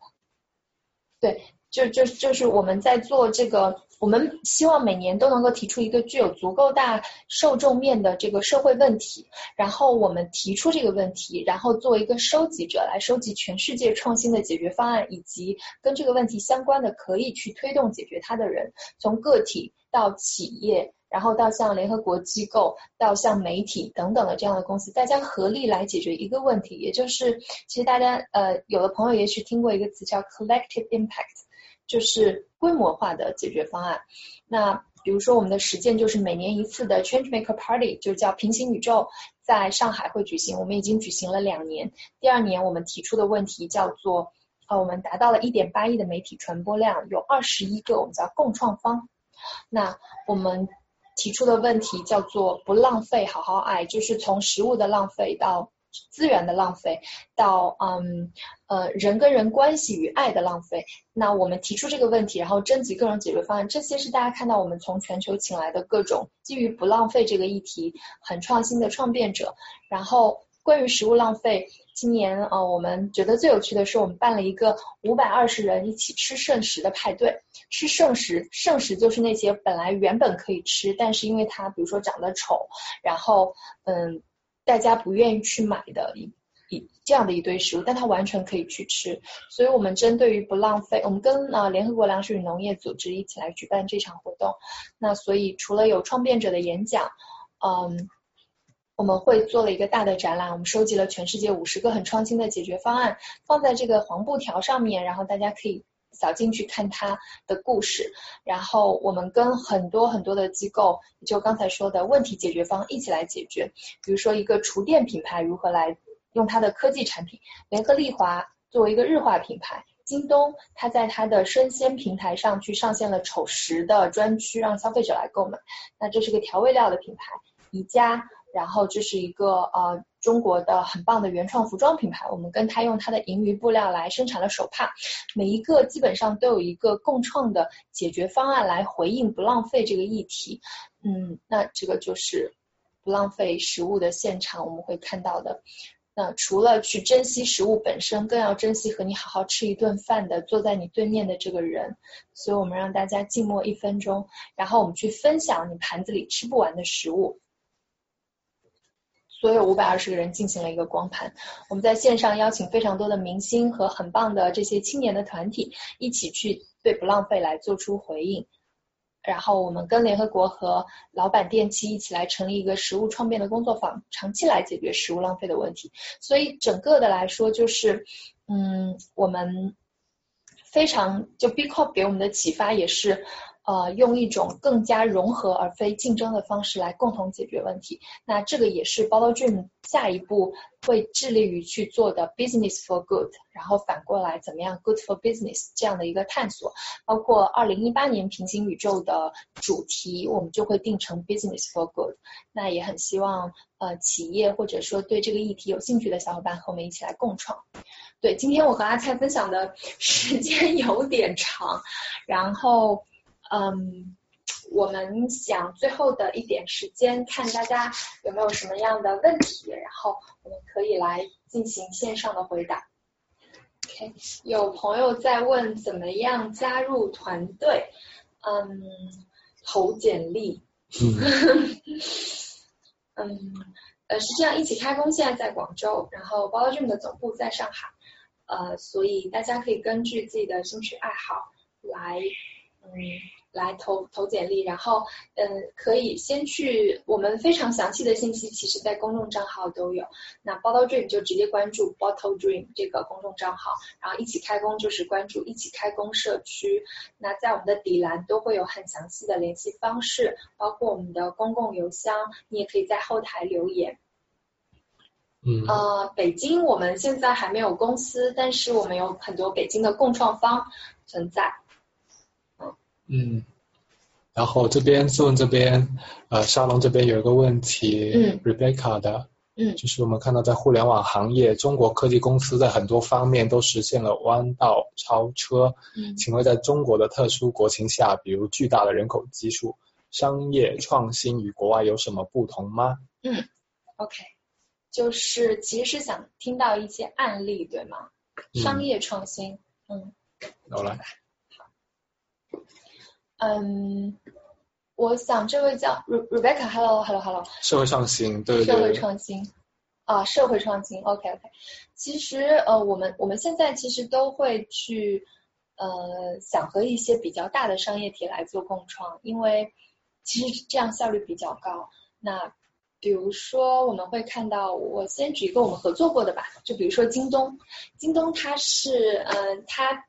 对，就就就是我们在做这个。我们希望每年都能够提出一个具有足够大受众面的这个社会问题，然后我们提出这个问题，然后作为一个收集者来收集全世界创新的解决方案，以及跟这个问题相关的可以去推动解决它的人，从个体到企业，然后到像联合国机构，到像媒体等等的这样的公司，大家合力来解决一个问题，也就是其实大家呃有的朋友也许听过一个词叫 collective impact。就是规模化的解决方案。那比如说我们的实践就是每年一次的 Change Maker Party，就叫平行宇宙，在上海会举行。我们已经举行了两年。第二年我们提出的问题叫做，呃，我们达到了一点八亿的媒体传播量，有二十一个我们叫共创方。那我们提出的问题叫做不浪费，好好爱，就是从食物的浪费到。资源的浪费，到嗯呃人跟人关系与爱的浪费。那我们提出这个问题，然后征集各种解决方案，这些是大家看到我们从全球请来的各种基于不浪费这个议题很创新的创变者。然后关于食物浪费，今年呃我们觉得最有趣的是，我们办了一个五百二十人一起吃剩食的派对。吃剩食，剩食就是那些本来原本可以吃，但是因为它比如说长得丑，然后嗯。大家不愿意去买的一一这样的一堆食物，但它完全可以去吃。所以，我们针对于不浪费，我们跟呃联合国粮食与农业组织一起来举办这场活动。那所以，除了有创变者的演讲，嗯，我们会做了一个大的展览，我们收集了全世界五十个很创新的解决方案，放在这个黄布条上面，然后大家可以。扫进去看它的故事，然后我们跟很多很多的机构，就刚才说的问题解决方一起来解决。比如说一个厨电品牌如何来用它的科技产品，联合利华作为一个日化品牌，京东它在它的生鲜平台上去上线了丑食的专区，让消费者来购买。那这是个调味料的品牌，宜家。然后这是一个呃中国的很棒的原创服装品牌，我们跟他用他的银鱼布料来生产了手帕，每一个基本上都有一个共创的解决方案来回应不浪费这个议题。嗯，那这个就是不浪费食物的现场，我们会看到的。那除了去珍惜食物本身，更要珍惜和你好好吃一顿饭的坐在你对面的这个人。所以我们让大家静默一分钟，然后我们去分享你盘子里吃不完的食物。所有五百二十个人进行了一个光盘，我们在线上邀请非常多的明星和很棒的这些青年的团体一起去对不浪费来做出回应，然后我们跟联合国和老板电器一起来成立一个食物创变的工作坊，长期来解决食物浪费的问题。所以整个的来说就是，嗯，我们非常就 B Corp 给我们的启发也是。呃，用一种更加融合而非竞争的方式来共同解决问题。那这个也是 Bottle Dream 下一步会致力于去做的 Business for Good，然后反过来怎么样 Good for Business 这样的一个探索。包括二零一八年平行宇宙的主题，我们就会定成 Business for Good。那也很希望呃企业或者说对这个议题有兴趣的小伙伴和我们一起来共创。对，今天我和阿蔡分享的时间 有点长，然后。嗯，我们想最后的一点时间，看大家有没有什么样的问题，然后我们可以来进行线上的回答。OK，有朋友在问怎么样加入团队？嗯，投简历。嗯，呃，是这样一起开工现在在广州，然后 b o l g i m 的总部在上海，呃，所以大家可以根据自己的兴趣爱好来，嗯。来投投简历，然后嗯，可以先去我们非常详细的信息，其实在公众账号都有。那 Bottle Dream 就直接关注 Bottle Dream 这个公众账号，然后一起开工就是关注一起开工社区。那在我们的底栏都会有很详细的联系方式，包括我们的公共邮箱，你也可以在后台留言。
嗯。
呃，北京我们现在还没有公司，但是我们有很多北京的共创方存在。
嗯，然后这边自问这边，呃，沙龙这边有一个问题，
嗯
，Rebecca 的，
嗯。
就是我们看到在互联网行业，中国科技公司在很多方面都实现了弯道超车。
嗯。
请问在中国的特殊国情下，比如巨大的人口基数，商业创新与国外有什么不同吗？
嗯，OK，就是其实是想听到一些案例，对吗？
嗯。
商业创新，嗯。
我来，
嗯，我想这位叫 Re- Rebecca，Hello，Hello，Hello，
社会创新，对
社会，创新啊，社会创新，OK OK。其实呃，我们我们现在其实都会去呃想和一些比较大的商业体来做共创，因为其实这样效率比较高。那比如说我们会看到，我先举一个我们合作过的吧，就比如说京东，京东它是呃它。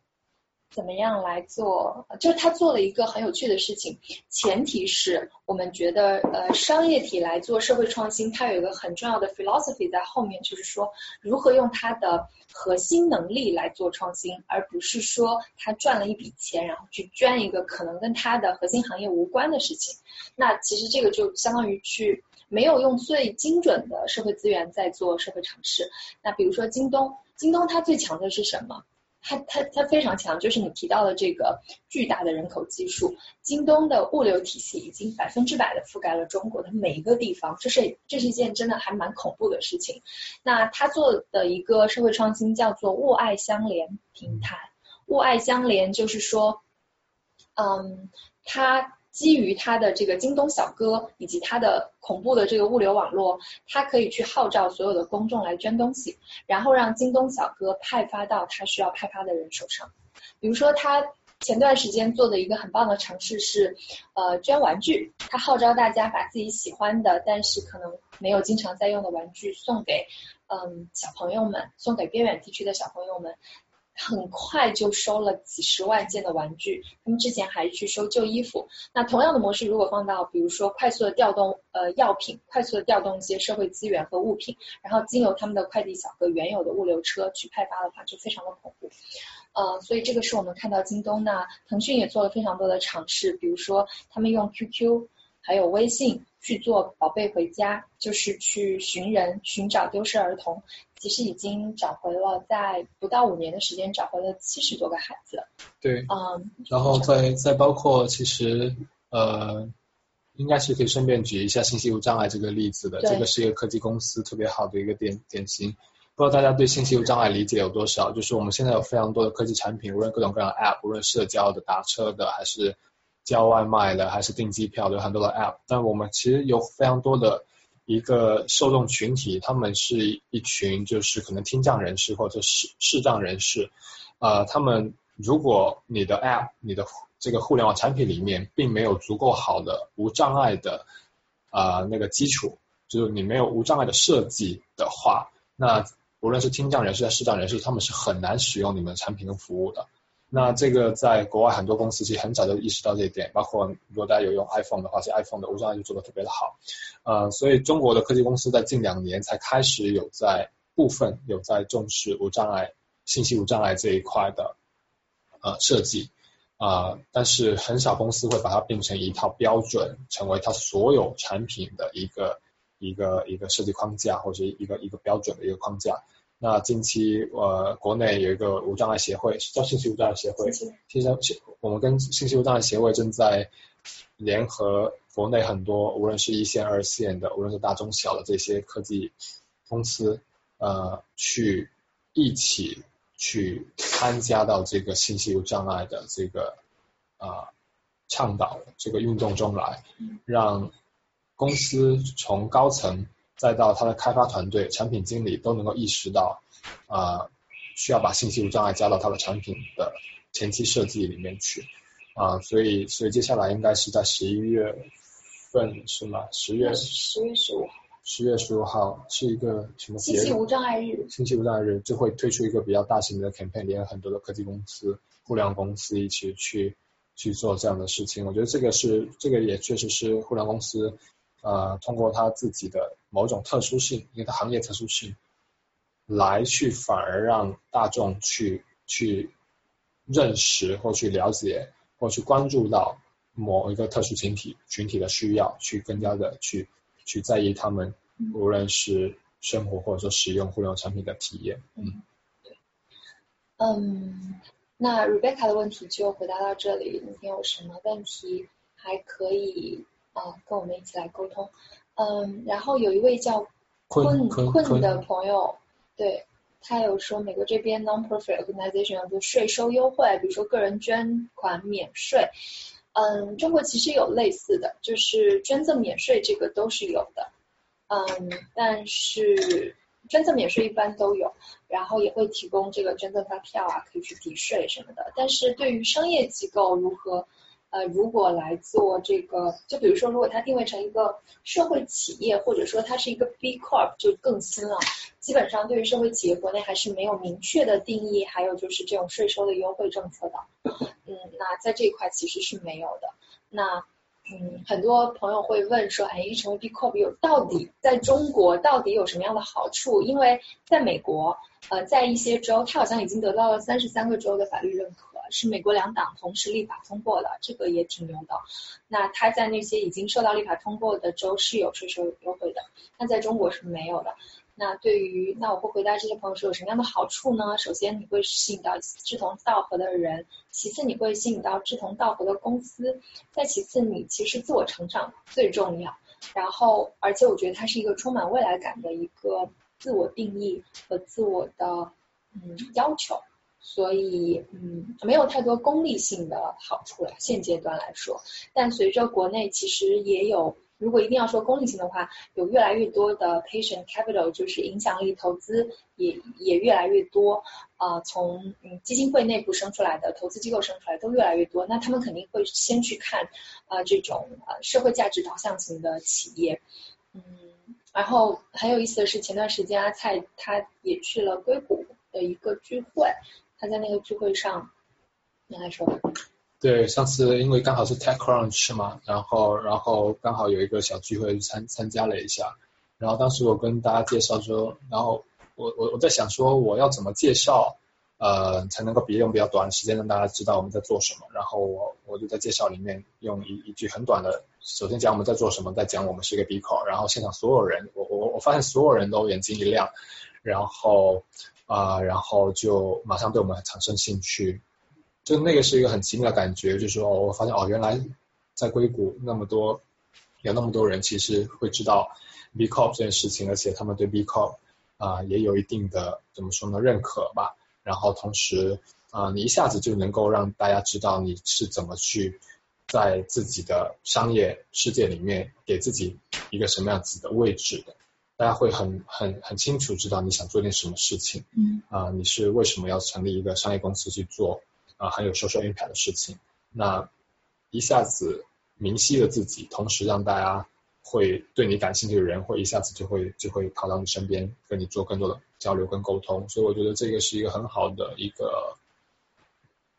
怎么样来做？就是他做了一个很有趣的事情，前提是我们觉得呃商业体来做社会创新，它有一个很重要的 philosophy 在后面，就是说如何用它的核心能力来做创新，而不是说他赚了一笔钱，然后去捐一个可能跟他的核心行业无关的事情。那其实这个就相当于去没有用最精准的社会资源在做社会尝试。那比如说京东，京东它最强的是什么？它它它非常强，就是你提到的这个巨大的人口基数，京东的物流体系已经百分之百的覆盖了中国的每一个地方，这是这是一件真的还蛮恐怖的事情。那他做的一个社会创新叫做物爱相连平台，物爱相连就是说，嗯，它基于他的这个京东小哥以及他的恐怖的这个物流网络，它可以去号召所有的公众来捐东西，然后让京东小哥派发到他需要派发的人手上。比如说他前段时间做的一个很棒的尝试是，呃，捐玩具，他号召大家把自己喜欢的，但是可能没有经常在用的玩具送给，嗯，小朋友们，送给边远地区的小朋友们。很快就收了几十万件的玩具，他们之前还去收旧衣服。那同样的模式，如果放到比如说快速的调动呃药品，快速的调动一些社会资源和物品，然后经由他们的快递小哥原有的物流车去派发的话，就非常的恐怖。呃，所以这个是我们看到京东呢，腾讯也做了非常多的尝试，比如说他们用 QQ 还有微信去做宝贝回家，就是去寻人寻找丢失儿童。其实已经找回了，在不到五年的时间找回了七十多个孩子。
对，
嗯，
然后再再包括其实呃，应该是可以顺便举一下信息无障碍这个例子的，
对
这个是一个科技公司特别好的一个典典型。不知道大家对信息无障碍理解有多少？就是我们现在有非常多的科技产品，无论各种各样的 App，无论社交的、打车的，还是叫外卖的，还是订机票的，有很多的 App。但我们其实有非常多的一个受众群体，他们是一群就是可能听障人士或者视视障人士，呃，他们如果你的 App、你的这个互联网产品里面并没有足够好的无障碍的啊、那个基础，就是你没有无障碍的设计的话，那无论是听障人士还是视障人士，他们是很难使用你们的产品跟服务的。那这个在国外很多公司其实很早就意识到这一点，包括如果大家有用 iPhone 的话，其实 iPhone 的无障碍就做得特别的好。呃，所以中国的科技公司在近两年才开始有在部分有在重视无障碍、信息无障碍这一块的呃设计啊、呃但是很少公司会把它变成一套标准，成为它所有产品的一个一个一个设计框架或者一个一个标准的一个框架。那近期呃，国内有一个无障碍协会，叫信息无障碍协会。其实我们跟信息无障碍协会正在联合国内很多，无论是一线、二线的，无论是大中小的这些科技公司，呃，去一起去参加到这个信息无障碍的这个啊、呃倡导这个运动中来，让公司从高层再到它的开发团队、产品经理都能够意识到啊、呃需要把信息无障碍加到它的产品的前期设计里面去啊、所以所以接下来应该是在十一月份是吗？十月
十月十五号，
十月十五号是一个什么？
信息无障碍日。
信息无障碍日就会推出一个比较大型的 campaign，连很多的科技公司、互联网公司一起去去做这样的事情。我觉得这个是这个也确实是互联网公司呃通过它自己的某种特殊性，因为它行业特殊性，来去反而让大众去去认识或去了解或去关注到某一个特殊群体群体的需要，去更加的去去在意他们，无论是生活或者说使用互联网产品的体验。
嗯，对，嗯，那 Rebecca 的问题就回答到这里。你有什么问题还可以啊跟我们一起来沟通。嗯，然后有一位叫困困的朋友，对他有说美国这边 non-profit organization 有税收优惠，比如说个人捐款免税。嗯，中国其实有类似的，就是捐赠免税，这个都是有的。嗯，但是捐赠免税一般都有，然后也会提供这个捐赠发票啊，可以去抵税什么的。但是对于商业机构如何呃，如果来做这个，就比如说如果它定位成一个社会企业，或者说它是一个 B Corp，就更新了。基本上对于社会企业，国内还是没有明确的定义，还有就是这种税收的优惠政策的。嗯，那在这一块其实是没有的。那嗯，很多朋友会问说，哎，成为 B Corp 有到底在中国到底有什么样的好处？因为在美国，呃，在一些州，它好像已经得到了三十三个州的法律认可，是美国两党同时立法通过的，这个也挺牛的。那它在那些已经受到立法通过的州是有税收优惠的，那在中国是没有的。那对于那我会回答这些朋友说有什么样的好处呢？首先你会吸引到志同道合的人，其次你会吸引到志同道合的公司，再其次你其实自我成长最重要。然后而且我觉得它是一个充满未来感的一个自我定义和自我的嗯要求，所以嗯没有太多功利性的好处了，现阶段来说。但随着国内其实也有。如果一定要说功利性的话，有越来越多的 patient capital，就是影响力投资也也越来越多啊，从嗯基金会内部生出来的投资机构生出来都越来越多，那他们肯定会先去看啊这种呃社会价值导向型的企业，嗯，然后很有意思的是前段时间阿蔡他也去了硅谷的一个聚会，他在那个聚会上，你来说。
对，上次因为刚好是 TechCrunch 嘛，然后然后刚好有一个小聚会参参加了一下，然后当时我跟大家介绍说，然后我我我在想说我要怎么介绍，呃才能够比用比较短的时间让大家知道我们在做什么，然后我我就在介绍里面用一一句很短的，首先讲我们在做什么，再讲我们是一个 B 口，然后现场所有人，我我我发现所有人都眼睛一亮，然后啊然后就马上对我们产生兴趣。就那个是一个很奇妙的感觉，就是说，我发现哦，原来在硅谷那么多有那么多人其实会知道 B Corp 这件事情，而且他们对 B Corp 啊也有一定的怎么说呢认可吧。然后同时啊，你一下子就能够让大家知道你是怎么去在自己的商业世界里面给自己一个什么样子的位置的，大家会很很很清楚知道你想做点什么事情。
嗯。
啊，你是为什么要成立一个商业公司去做？啊，很有 social impact 的事情，那一下子明晰了自己，同时让大家会对你感兴趣的人，会一下子就会就会跑到你身边，跟你做更多的交流跟沟通，所以我觉得这个是一个很好的一个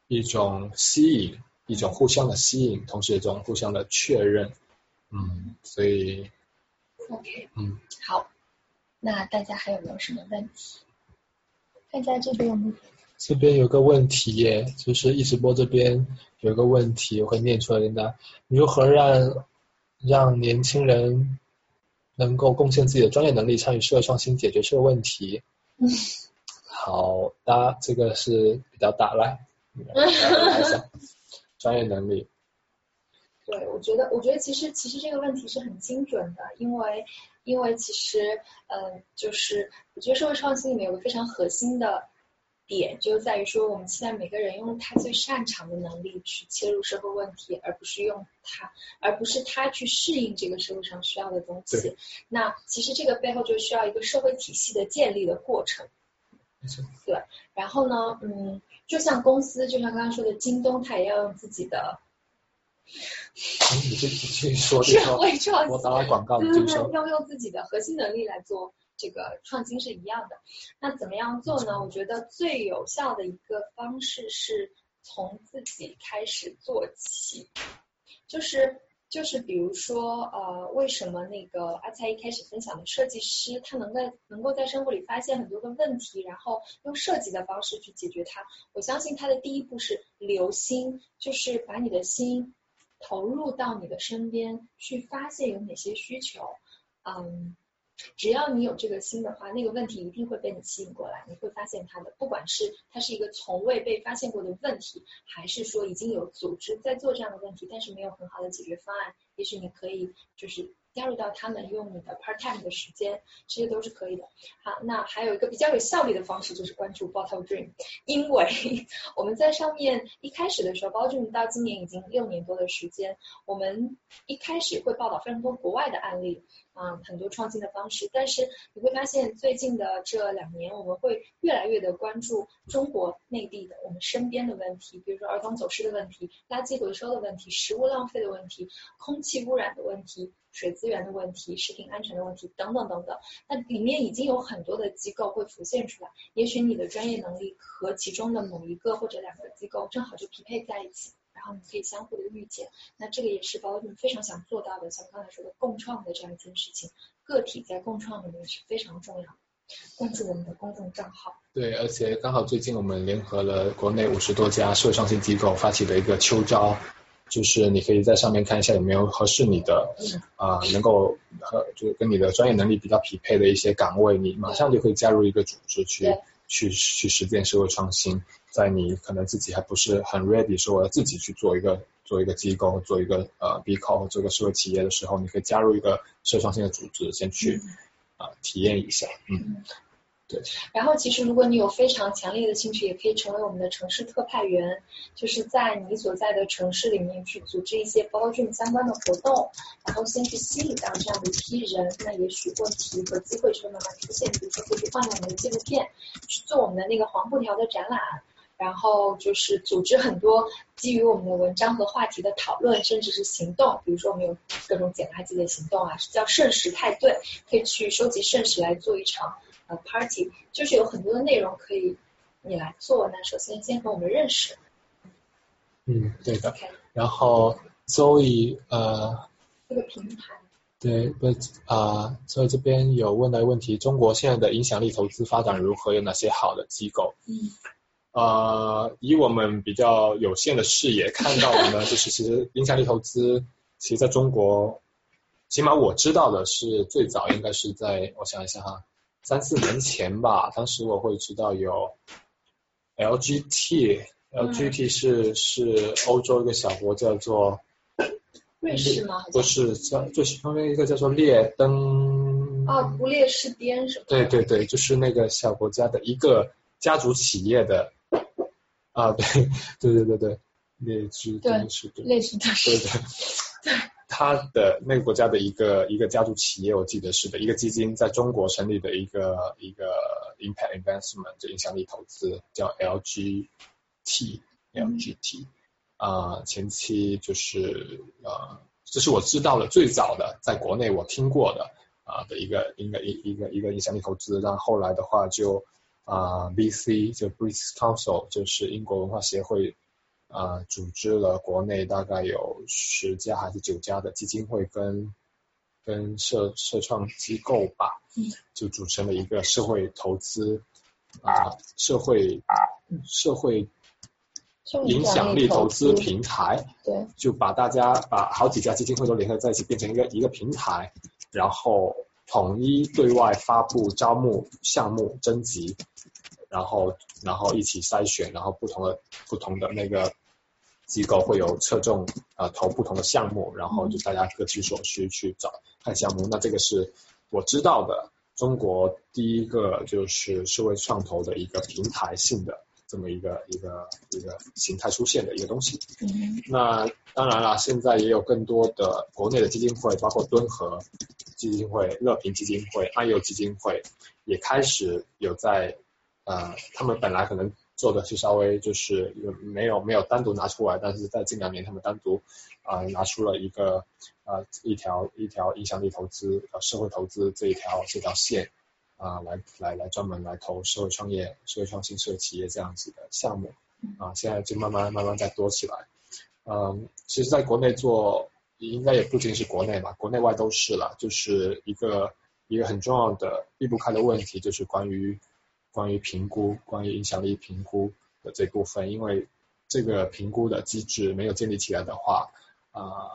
一种吸引，一种互相的吸引，同时一种互相的确认，嗯，所以
，OK，嗯，好，那大家还有没有什么问题？看一下这边有没有。
这边有个问题耶，就是一直播这边有个问题，我会念出来给大家。如何让让年轻人能够贡献自己的专业能力，参与社会创新，解决社会问题？
嗯，
好的，这个是比较大，来，专业能力。
对，我觉得，我觉得其实其实这个问题是很精准的，因为因为其实，嗯，就是我觉得社会创新里面有个非常核心的。点就在于说，我们期待每个人用他最擅长的能力去切入社会问题，而不是用他，而不是他去适应这个社会上需要的东西。那其实这个背后就需要一个社会体系的建立的过程。对。然后呢，嗯，就像公司，就像刚刚说的京东，它也要用自己的。
你这去说。
社会创新。
我打广告。
要用自己的核心能力来做。这个创新是一样的，那怎么样做呢？我觉得最有效的一个方式是从自己开始做起，就是就是比如说呃，为什么那个阿才一开始分享的设计师，他能在能够在生活里发现很多的问题，然后用设计的方式去解决它。我相信他的第一步是留心，就是把你的心投入到你的身边，去发现有哪些需求，嗯。只要你有这个心的话，那个问题一定会被你吸引过来，你会发现它的，不管是它是一个从未被发现过的问题，还是说已经有组织在做这样的问题，但是没有很好的解决方案，也许你可以就是。加入到他们用你的 part time 的时间，这些都是可以的。好，那还有一个比较有效率的方式就是关注 Bottle Dream，因为我们在上面一开始的时候，Bottle Dream 到今年已经六年多的时间，我们一开始会报道非常多国外的案例。啊，很多创新的方式，但是你会发现最近的这两年，我们会越来越的关注中国内地的我们身边的问题，比如说儿童走失的问题、垃圾回收的问题、食物浪费的问题、空气污染的问题、水资源的问题、食品安全的问题等等等等。那里面已经有很多的机构会浮现出来，也许你的专业能力和其中的某一个或者两个机构正好就匹配在一起。然后你可以相互的遇见，那这个也是包俊非常想做到的，像刚才说的共创的这样一件事情，个体在共创里面是非常重要的。关注我们的公众账号。
对，而且刚好最近我们联合了国内五十多家社会创新机构发起的一个秋招，就是你可以在上面看一下有没有合适你的啊，能够和就跟你的专业能力比较匹配的一些岗位，你马上就可以加入一个组织去去去实践社会创新。在你可能自己还不是很 ready，说我要自己去做一个做一个机构，做一个呃 B c o 做一个社会企业的时候，你可以加入一个社创性的组织，先去啊体验一下，嗯，对。
然后其实如果你有非常强烈的兴趣，也可以成为我们的城市特派员，就是在你所在的城市里面去组织一些包俊相关的活动，然后先去吸引到这样的一批人，那也许问题和机会就会慢慢出现。比如说，可以放我们的纪录片，去做我们的那个黄布条的展览。然后就是组织很多基于我们的文章和话题的讨论，甚至是行动。比如说我们有各种捡垃圾的行动啊，叫圣食派对，可以去收集圣食来做一场呃 party，就是有很多的内容可以你来做。那首先先和我们认识。
嗯，对的。然后周以呃
这个平台。
对，不啊，所以这边有问的问题，中国现在的影响力投资发展如何？有哪些好的机构？
嗯。
呃，以我们比较有限的视野看到的呢，就是其实影响力投资，其实在中国，起码我知道的是最早应该是在我想一下哈，三四年前吧，当时我会知道有 LGT，LGT 是是欧洲一个小国叫做
瑞士吗？
不是叫就是旁边一个叫做列登
啊，不列士颠是吧？
对对对，就是那个小国家的一个家族企业的。啊，对，对对对对，列支敦士
对，列支敦
士对，对，他的那个国家的一个一个家族企业，我记得是的，一个基金在中国成立的一个一个 impact investment 影响力投资，叫 LGT LGT 啊，前期就是呃，这是我知道的最早的，在国内我听过的啊的一个一个一一个一个影响力投资，然后后来的话就。啊，B.C. 就 British Council 就是英国文化协会啊，组织了国内大概有十家还是九家的基金会跟跟社社创机构吧，就组成了一个社会投资啊社会社会影响力投资平台，
对，
就把大家把好几家基金会都联合在一起，变成一个一个平台，然后。统一对外发布招募项目征集，然后然后一起筛选，然后不同的不同的那个机构会有侧重呃投不同的项目，然后就大家各取所需去找看项目。那这个是我知道的中国第一个就是社会创投的一个平台性的。这么一个一个一个形态出现的一个东西。那当然了，现在也有更多的国内的基金会，包括敦和基金会、乐平基金会、爱佑基金会，也开始有在呃，他们本来可能做的是稍微就是没有没有单独拿出来，但是在近两年他们单独啊拿出了一个呃一条一条影响力投资呃社会投资这一条这条线。啊，来来来，专门来投社会创业、社会创新、社会企业这样子的项目啊，现在就慢慢慢慢在多起来。嗯，其实在国内做，应该也不仅是国内吧，国内外都是了，就是一个一个很重要的避不开的问题，就是关于关于评估、关于影响力评估的这部分，因为这个评估的机制没有建立起来的话，啊，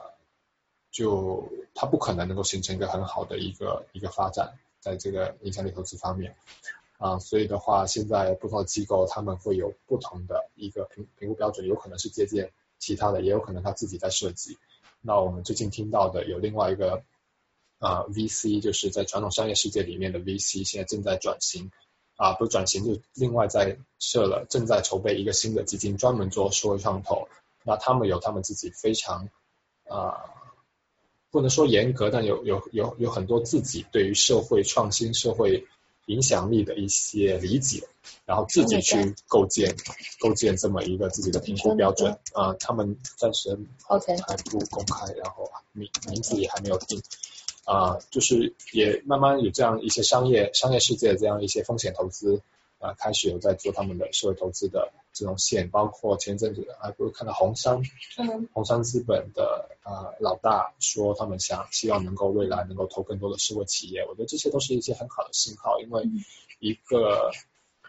就它不可能能够形成一个很好的一个一个发展。在这个影响力投资方面啊，所以的话，现在不同的机构他们会有不同的一个评评估标准，有可能是借鉴其他的，也有可能他自己在设计。那我们最近听到的有另外一个啊 VC，就是在传统商业世界里面的 VC，现在正在转型啊，不转型就另外在设了，正在筹备一个新的基金，专门做社会创投。那他们有他们自己非常啊，不能说严格，但有有有有很多自己对于社会创新、社会影响力的一些理解，然后自己去构建构建这么一个自己的评估标准啊。他们暂时
OK
还不公开，然后名名字也还没有定啊，就是也慢慢有这样一些商业商业世界这样一些风险投资啊，开始有在做他们的社会投资的。这种线，包括前阵子还不是看到红杉，
嗯，
红杉资本的呃老大说他们想希望能够未来能够投更多的社会企业，我觉得这些都是一些很好的信号，因为一个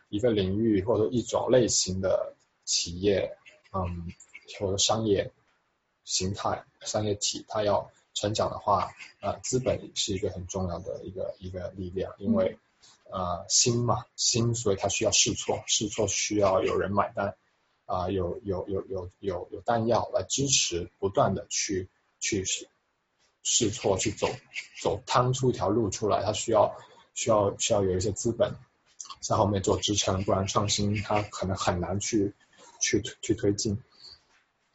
一个领域或者一种类型的企业，嗯，或者商业形态、商业体，它要成长的话，呃，资本是一个很重要的一个一个力量，因为。呃，新嘛，新，所以它需要试错，试错需要有人买单，啊，有有有有有有弹药来支持，不断的去去试试错，去走走趟出一条路出来，它需要需要需要有一些资本在后面做支撑，不然创新它可能很难去去去推进。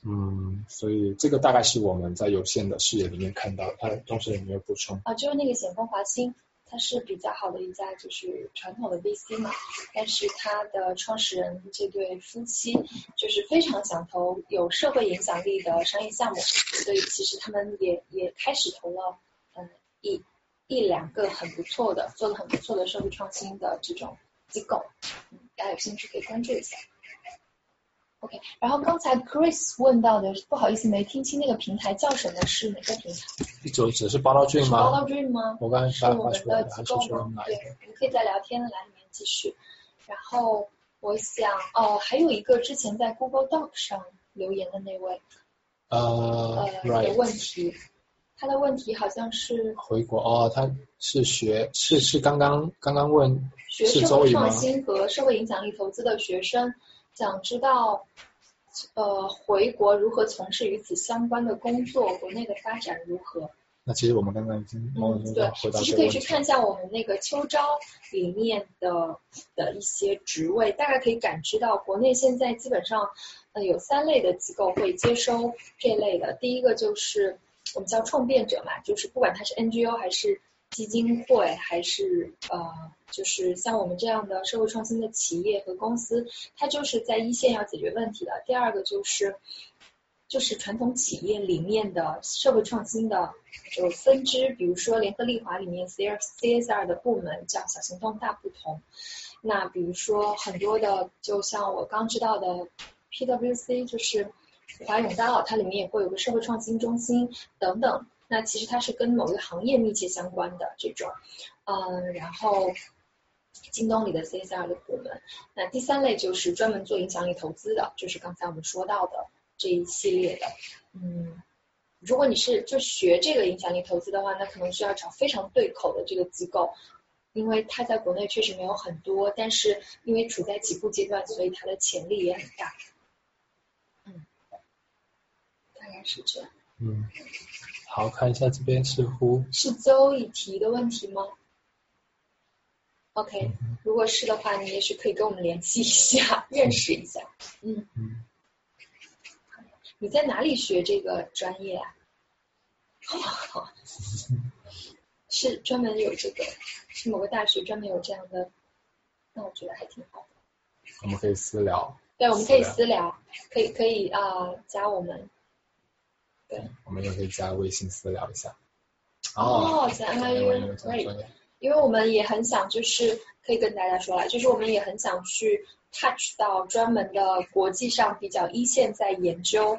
嗯，所以这个大概是我们在有限的视野里面看到，它同时有没有补充？
啊，就是那个险峰华兴。它是比较好的一家，就是传统的 VC 嘛，但是它的创始人这对夫妻就是非常想投有社会影响力的商业项目，所以其实他们也也开始投了嗯一一两个很不错的，做的很不错的社会创新的这种机构，嗯，大家有兴趣可以关注一下。OK，然后刚才 Chris 问到的，不好意思没听清那个平台叫什么？是哪个平台？
就只是 Bottle Dream 吗
？Bottle Dream 吗？
我刚才
是我们的机构吗？对，我们可以在聊天的栏里面继续。然后我想，哦，还有一个之前在 Google Doc 上留言的那位，
呃呃
的问题，他的问题好像是
回国哦，他是学是是刚刚刚刚问
学社会创新和社会影响力投资的学生。想知道，呃，回国如何从事与此相关的工作？国内的发展如何？
那其实我们刚刚已经
嗯对，其实可以去看一下我们那个秋招里面的的一些职位，大概可以感知到国内现在基本上呃有三类的机构会接收这类的。第一个就是我们叫创变者嘛，就是不管它是 NGO 还是。基金会还是呃，就是像我们这样的社会创新的企业和公司，它就是在一线要解决问题的。第二个就是就是传统企业里面的社会创新的就分支，比如说联合利华里面 C R C S R 的部门叫小行动大不同。那比如说很多的，就像我刚知道的 P W C，就是华永大佬，它里面也会有个社会创新中心等等。那其实它是跟某一个行业密切相关的这种，嗯，然后京东里的 CSR 的部门，那第三类就是专门做影响力投资的，就是刚才我们说到的这一系列的，嗯，如果你是就学这个影响力投资的话，那可能需要找非常对口的这个机构，因为它在国内确实没有很多，但是因为处在起步阶段，所以它的潜力也很大，嗯，大概是这样，
嗯。好，看一下这边似乎
是周易提的问题吗？OK，如果是的话，你也许可以跟我们联系一下，认识一下。嗯嗯。你在哪里学这个专业啊？是专门有这个，是某个大学专门有这样的，那我觉得还挺好的。
我们可以私聊。
对，我们可以私聊，可以可以啊，加我们。对，
我们也可以加微信私聊一下。
哦，在 NYU 可以，因为我们也很想，就是可以跟大家说了，就是我们也很想去 touch 到专门的国际上比较一线在研究、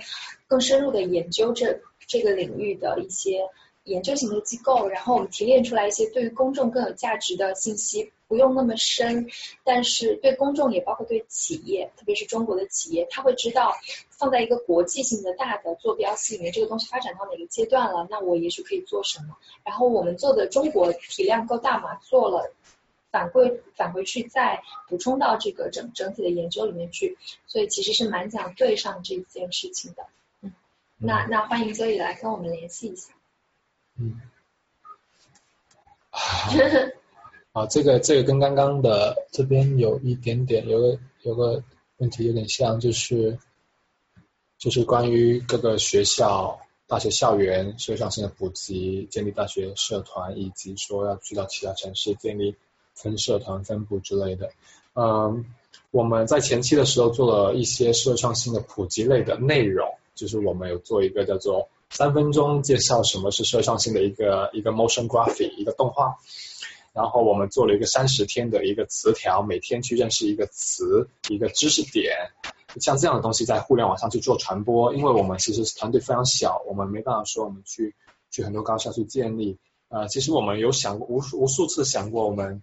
更深入的研究这这个领域的一些研究型的机构，然后我们提炼出来一些对于公众更有价值的信息，不用那么深，但是对公众也包括对企业，特别是中国的企业，他会知道放在一个国际性的大的坐标系里面，这个东西发展到哪个阶段了，那我也许可以做什么。然后我们做的中国体量够大嘛，做了反馈返回去再补充到这个整整体的研究里面去，所以其实是蛮想对上这件事情的。嗯，那那欢迎 Zoe 来跟我们联系一下。
嗯，啊，这个这个跟刚刚的这边有一点点，有个有个问题有点像，就是就是关于各个学校、大学校园社会创新的普及，建立大学社团，以及说要去到其他城市建立分社团分部之类的。嗯，我们在前期的时候做了一些社会创新的普及类的内容，就是我们有做一个叫做。三分钟介绍什么是社会创新的一个一个 motion graphic 一个动画，然后我们做了一个三十天的一个词条，每天去认识一个词一个知识点，像这样的东西在互联网上去做传播，因为我们其实团队非常小，我们没办法说我们去去很多高校去建立，呃，其实我们有想过无数无数次想过我们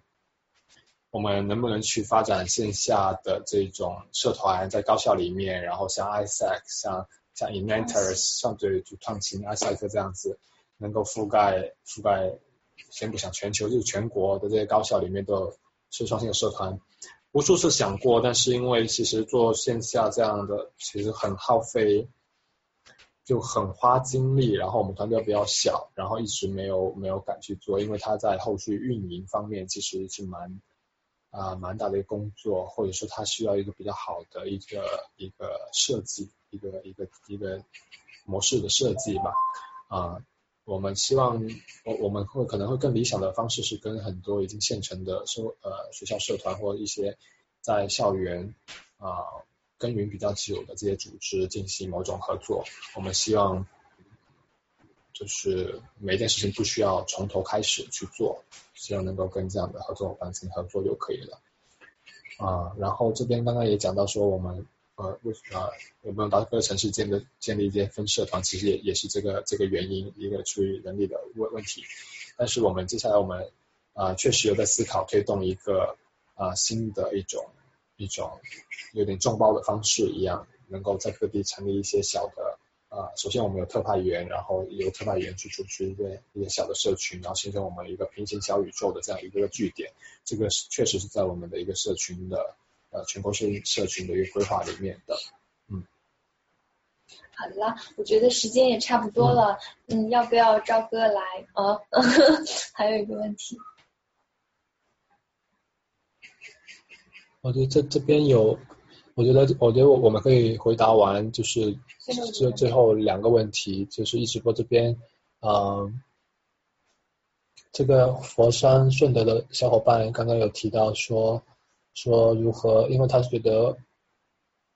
我们能不能去发展线下的这种社团在高校里面，然后像 ISEC 像。像 Inventors 像对主创新阿赛克这样子，能够覆盖覆盖，先不想全球，就是全国的这些高校里面的是创新的社团，无数次想过，但是因为其实做线下这样的其实很耗费，就很花精力，然后我们团队比较小，然后一直没有没有敢去做，因为它在后续运营方面其实是蛮啊蛮大的一个工作，或者说它需要一个比较好的一个一个设计。一个一个一个模式的设计吧，啊，我们希望我我们会可能会更理想的方式是跟很多已经现成的社呃学校社团或一些在校园啊耕耘比较久的这些组织进行某种合作。我们希望就是每一件事情不需要从头开始去做，希望能够跟这样的合作伙伴进行合作就可以了。啊，然后这边刚刚也讲到说我们。呃，为什么有没有到各个城市建的建立一些分社团？其实也也是这个这个原因，一个出于人力的问问题。但是我们接下来我们啊确实有在思考推动一个啊新的一种一种有点众包的方式一样，能够在各地成立一些小的啊，首先我们有特派员，然后由特派员去组织一个一个小的社群，然后形成我们一个平行小宇宙的这样一个据点。这个是确实是在我们的一个社群的。呃，全国社社群的一个规划里面的，嗯，
好了，我觉得时间也差不多了，嗯，要不要赵哥来？啊，还有一个问题，
我觉得这这边有，我觉得我觉得我们可以回答完，就是最最后两个问题，就是一直播这边，嗯，这个佛山顺德的小伙伴刚刚有提到说。说如何？因为他觉得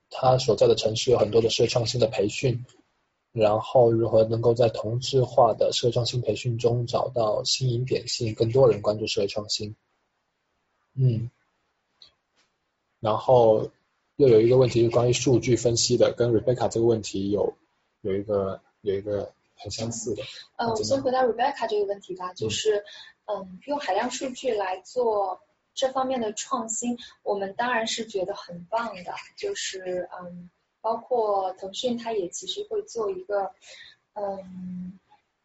他所在的城市有很多的社会创新的培训，然后如何能够在同质化的社会创新培训中找到新颖点，吸引更多人关注社会创新。嗯，然后又有一个问题是关于数据分析的，跟 Rebecca 这个问题有有一个有一个很相似的。
呃，我先回答 Rebecca 这个问题吧，就是嗯，用海量数据来做。这方面的创新，我们当然是觉得很棒的。就是嗯，包括腾讯，它也其实会做一个嗯，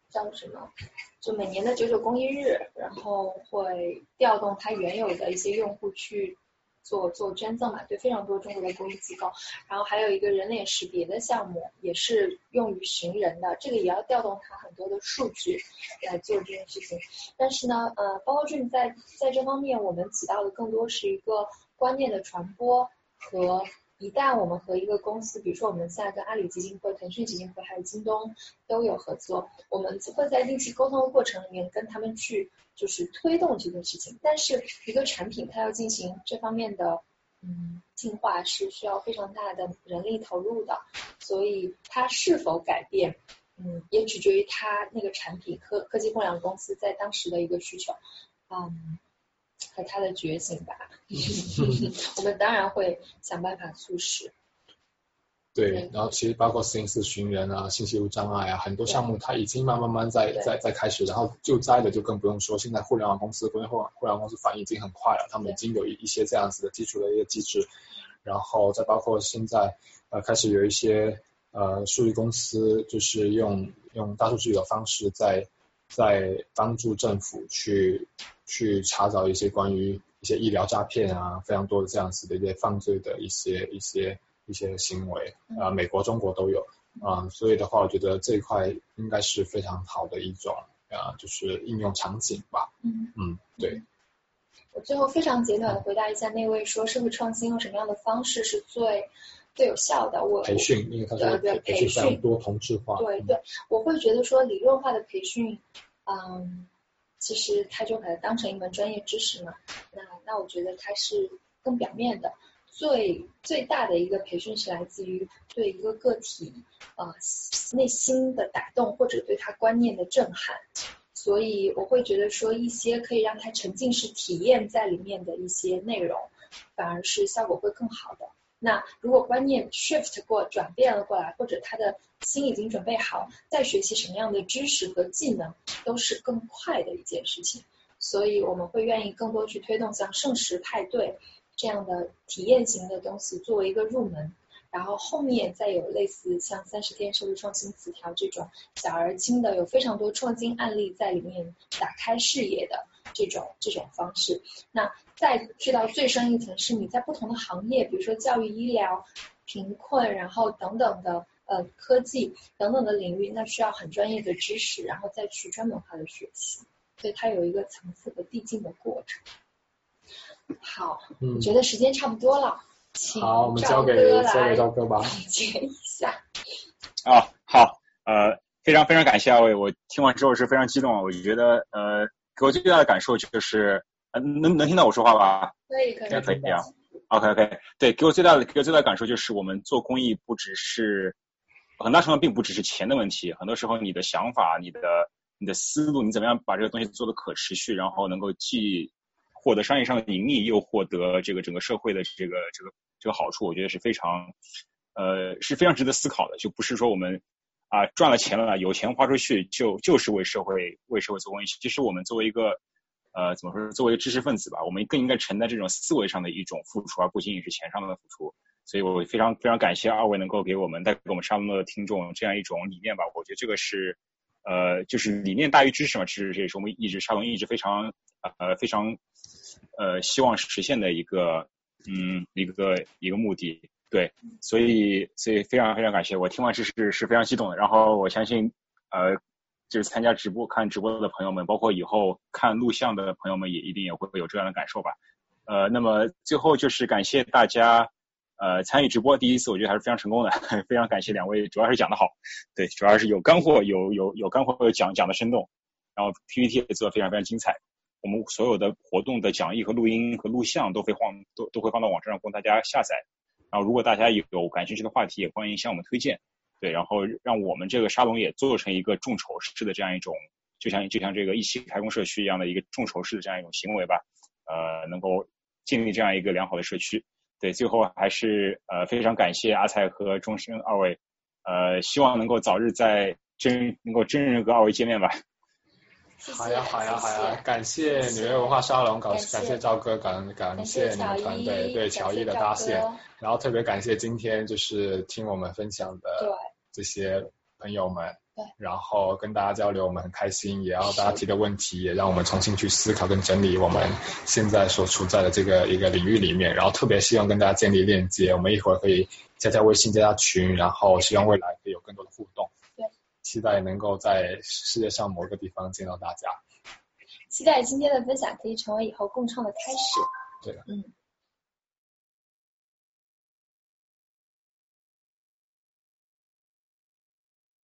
叫什么？就每年的九九公益日，然后会调动它原有的一些用户去。做做捐赠嘛，对非常多中国的公益机构，然后还有一个人脸识别的项目，也是用于寻人的，这个也要调动它很多的数据来做这件事情。但是呢，呃，包括俊在在这方面，我们起到的更多是一个观念的传播和。一旦我们和一个公司，比如说我们现在跟阿里基金会、腾讯基金会还有京东都有合作，我们会在定期沟通的过程里面跟他们去就是推动这件事情。但是一个产品它要进行这方面的嗯进化是需要非常大的人力投入的，所以它是否改变嗯也取决于它那个产品科科技互联网公司在当时的一个需求嗯。和他的觉醒吧，我们当然会想办法促使。
对，然后其实包括私隐私寻人啊、信息无障碍啊，很多项目它已经慢慢慢在在在开始，然后救灾的就更不用说，现在互联网公司、国内互互联网公司反应已经很快了，他们已经有一一些这样子的基础的一个机制，然后再包括现在呃开始有一些呃数据公司就是用用大数据的方式在在帮助政府去去查找一些关于一些医疗诈骗啊，非常多的这样子的一些犯罪的一些一些。一些行为，啊，美国、中国都有，啊，所以的话，我觉得这一块应该是非常好的一种，啊，就是应用场景吧。嗯嗯，对。
我最后非常简短的回答一下那位说社会创新用什么样的方式是最最有效的？我
培训，因为他说培训多同质化。
对对，我会觉得说理论化的培训，嗯，其实他就把它当成一门专业知识嘛。那那我觉得它是更表面的。最最大的一个培训是来自于对一个个体呃内心的打动或者对他观念的震撼，所以我会觉得说一些可以让他沉浸式体验在里面的一些内容，反而是效果会更好的。那如果观念 shift 过转变了过来，或者他的心已经准备好，再学习什么样的知识和技能，都是更快的一件事情。所以我们会愿意更多去推动像圣石派对。这样的体验型的东西作为一个入门，然后后面再有类似像三十天社会创新词条这种小而精的，有非常多创新案例在里面打开视野的这种这种方式。那再去到最深一层，是你在不同的行业，比如说教育、医疗、贫困，然后等等的呃科技等等的领域，那需要很专业的知识，然后再去专门化的学习，所以它有一个层次和递进的过程。好，我觉得时间差不多了，
好，我们交给交给赵哥吧。
总结一下。
啊，好，呃，非常非常感谢二位，我听完之后是非常激动，我觉得呃，给我最大的感受就是，能能听到我说话
吧？可以可以
可以啊。OK OK，对，给我最大的给我最大的感受就是，我们做公益不只是，很大程度并不只是钱的问题，很多时候你的想法、你的你的思路，你怎么样把这个东西做的可持续，然后能够既获得商业上的盈利，又获得这个整个社会的这个这个这个好处，我觉得是非常呃是非常值得思考的。就不是说我们啊赚了钱了，有钱花出去就就是为社会为社会做贡献。其实我们作为一个呃怎么说，作为知识分子吧，我们更应该承担这种思维上的一种付出，而不仅仅是钱上的付出。所以我非常非常感谢二位能够给我们带给我们沙龙的听众这样一种理念吧。我觉得这个是呃就是理念大于知识嘛，其实这也是我们一直沙龙一直非常呃非常。呃，希望实现的一个，嗯，一个一个目的，对，所以所以非常非常感谢，我听完是是是非常激动的，然后我相信，呃，就是参加直播看直播的朋友们，包括以后看录像的朋友们，也一定也会有这样的感受吧，呃，那么最后就是感谢大家，呃，参与直播第一次，我觉得还是非常成功的，非常感谢两位，主要是讲的好，对，主要是有干货，有有有干货，讲讲的生动，然后 PPT 也做的非常非常精彩。我们所有的活动的讲义和录音和录像都会放都都会放到网站上供大家下载。然后如果大家有感兴趣的话题，也欢迎向我们推荐。对，然后让我们这个沙龙也做成一个众筹式的这样一种，就像就像这个一起开工社区一样的一个众筹式的这样一种行为吧。呃，能够建立这样一个良好的社区。对，最后还是呃非常感谢阿菜和钟声二位，呃，希望能够早日在真能够真人和二位见面吧。
好呀，好呀，好呀！感谢纽约文化沙龙，感感谢赵哥，感感谢你们团队对乔伊的搭线，然后特别感谢今天就是听我们分享的这些朋友们，然后跟大家交流，我们很开心，也要大家提的问题，也让我们重新去思考跟整理我们现在所处在的这个一个领域里面，然后特别希望跟大家建立链接，我们一会儿可以加加微信，加加群，然后希望未来可以有更多的互动。对期待能够在世界上某个地方见到大家。
期待今天的分享可以成为以后共创的开始。
对的，
嗯。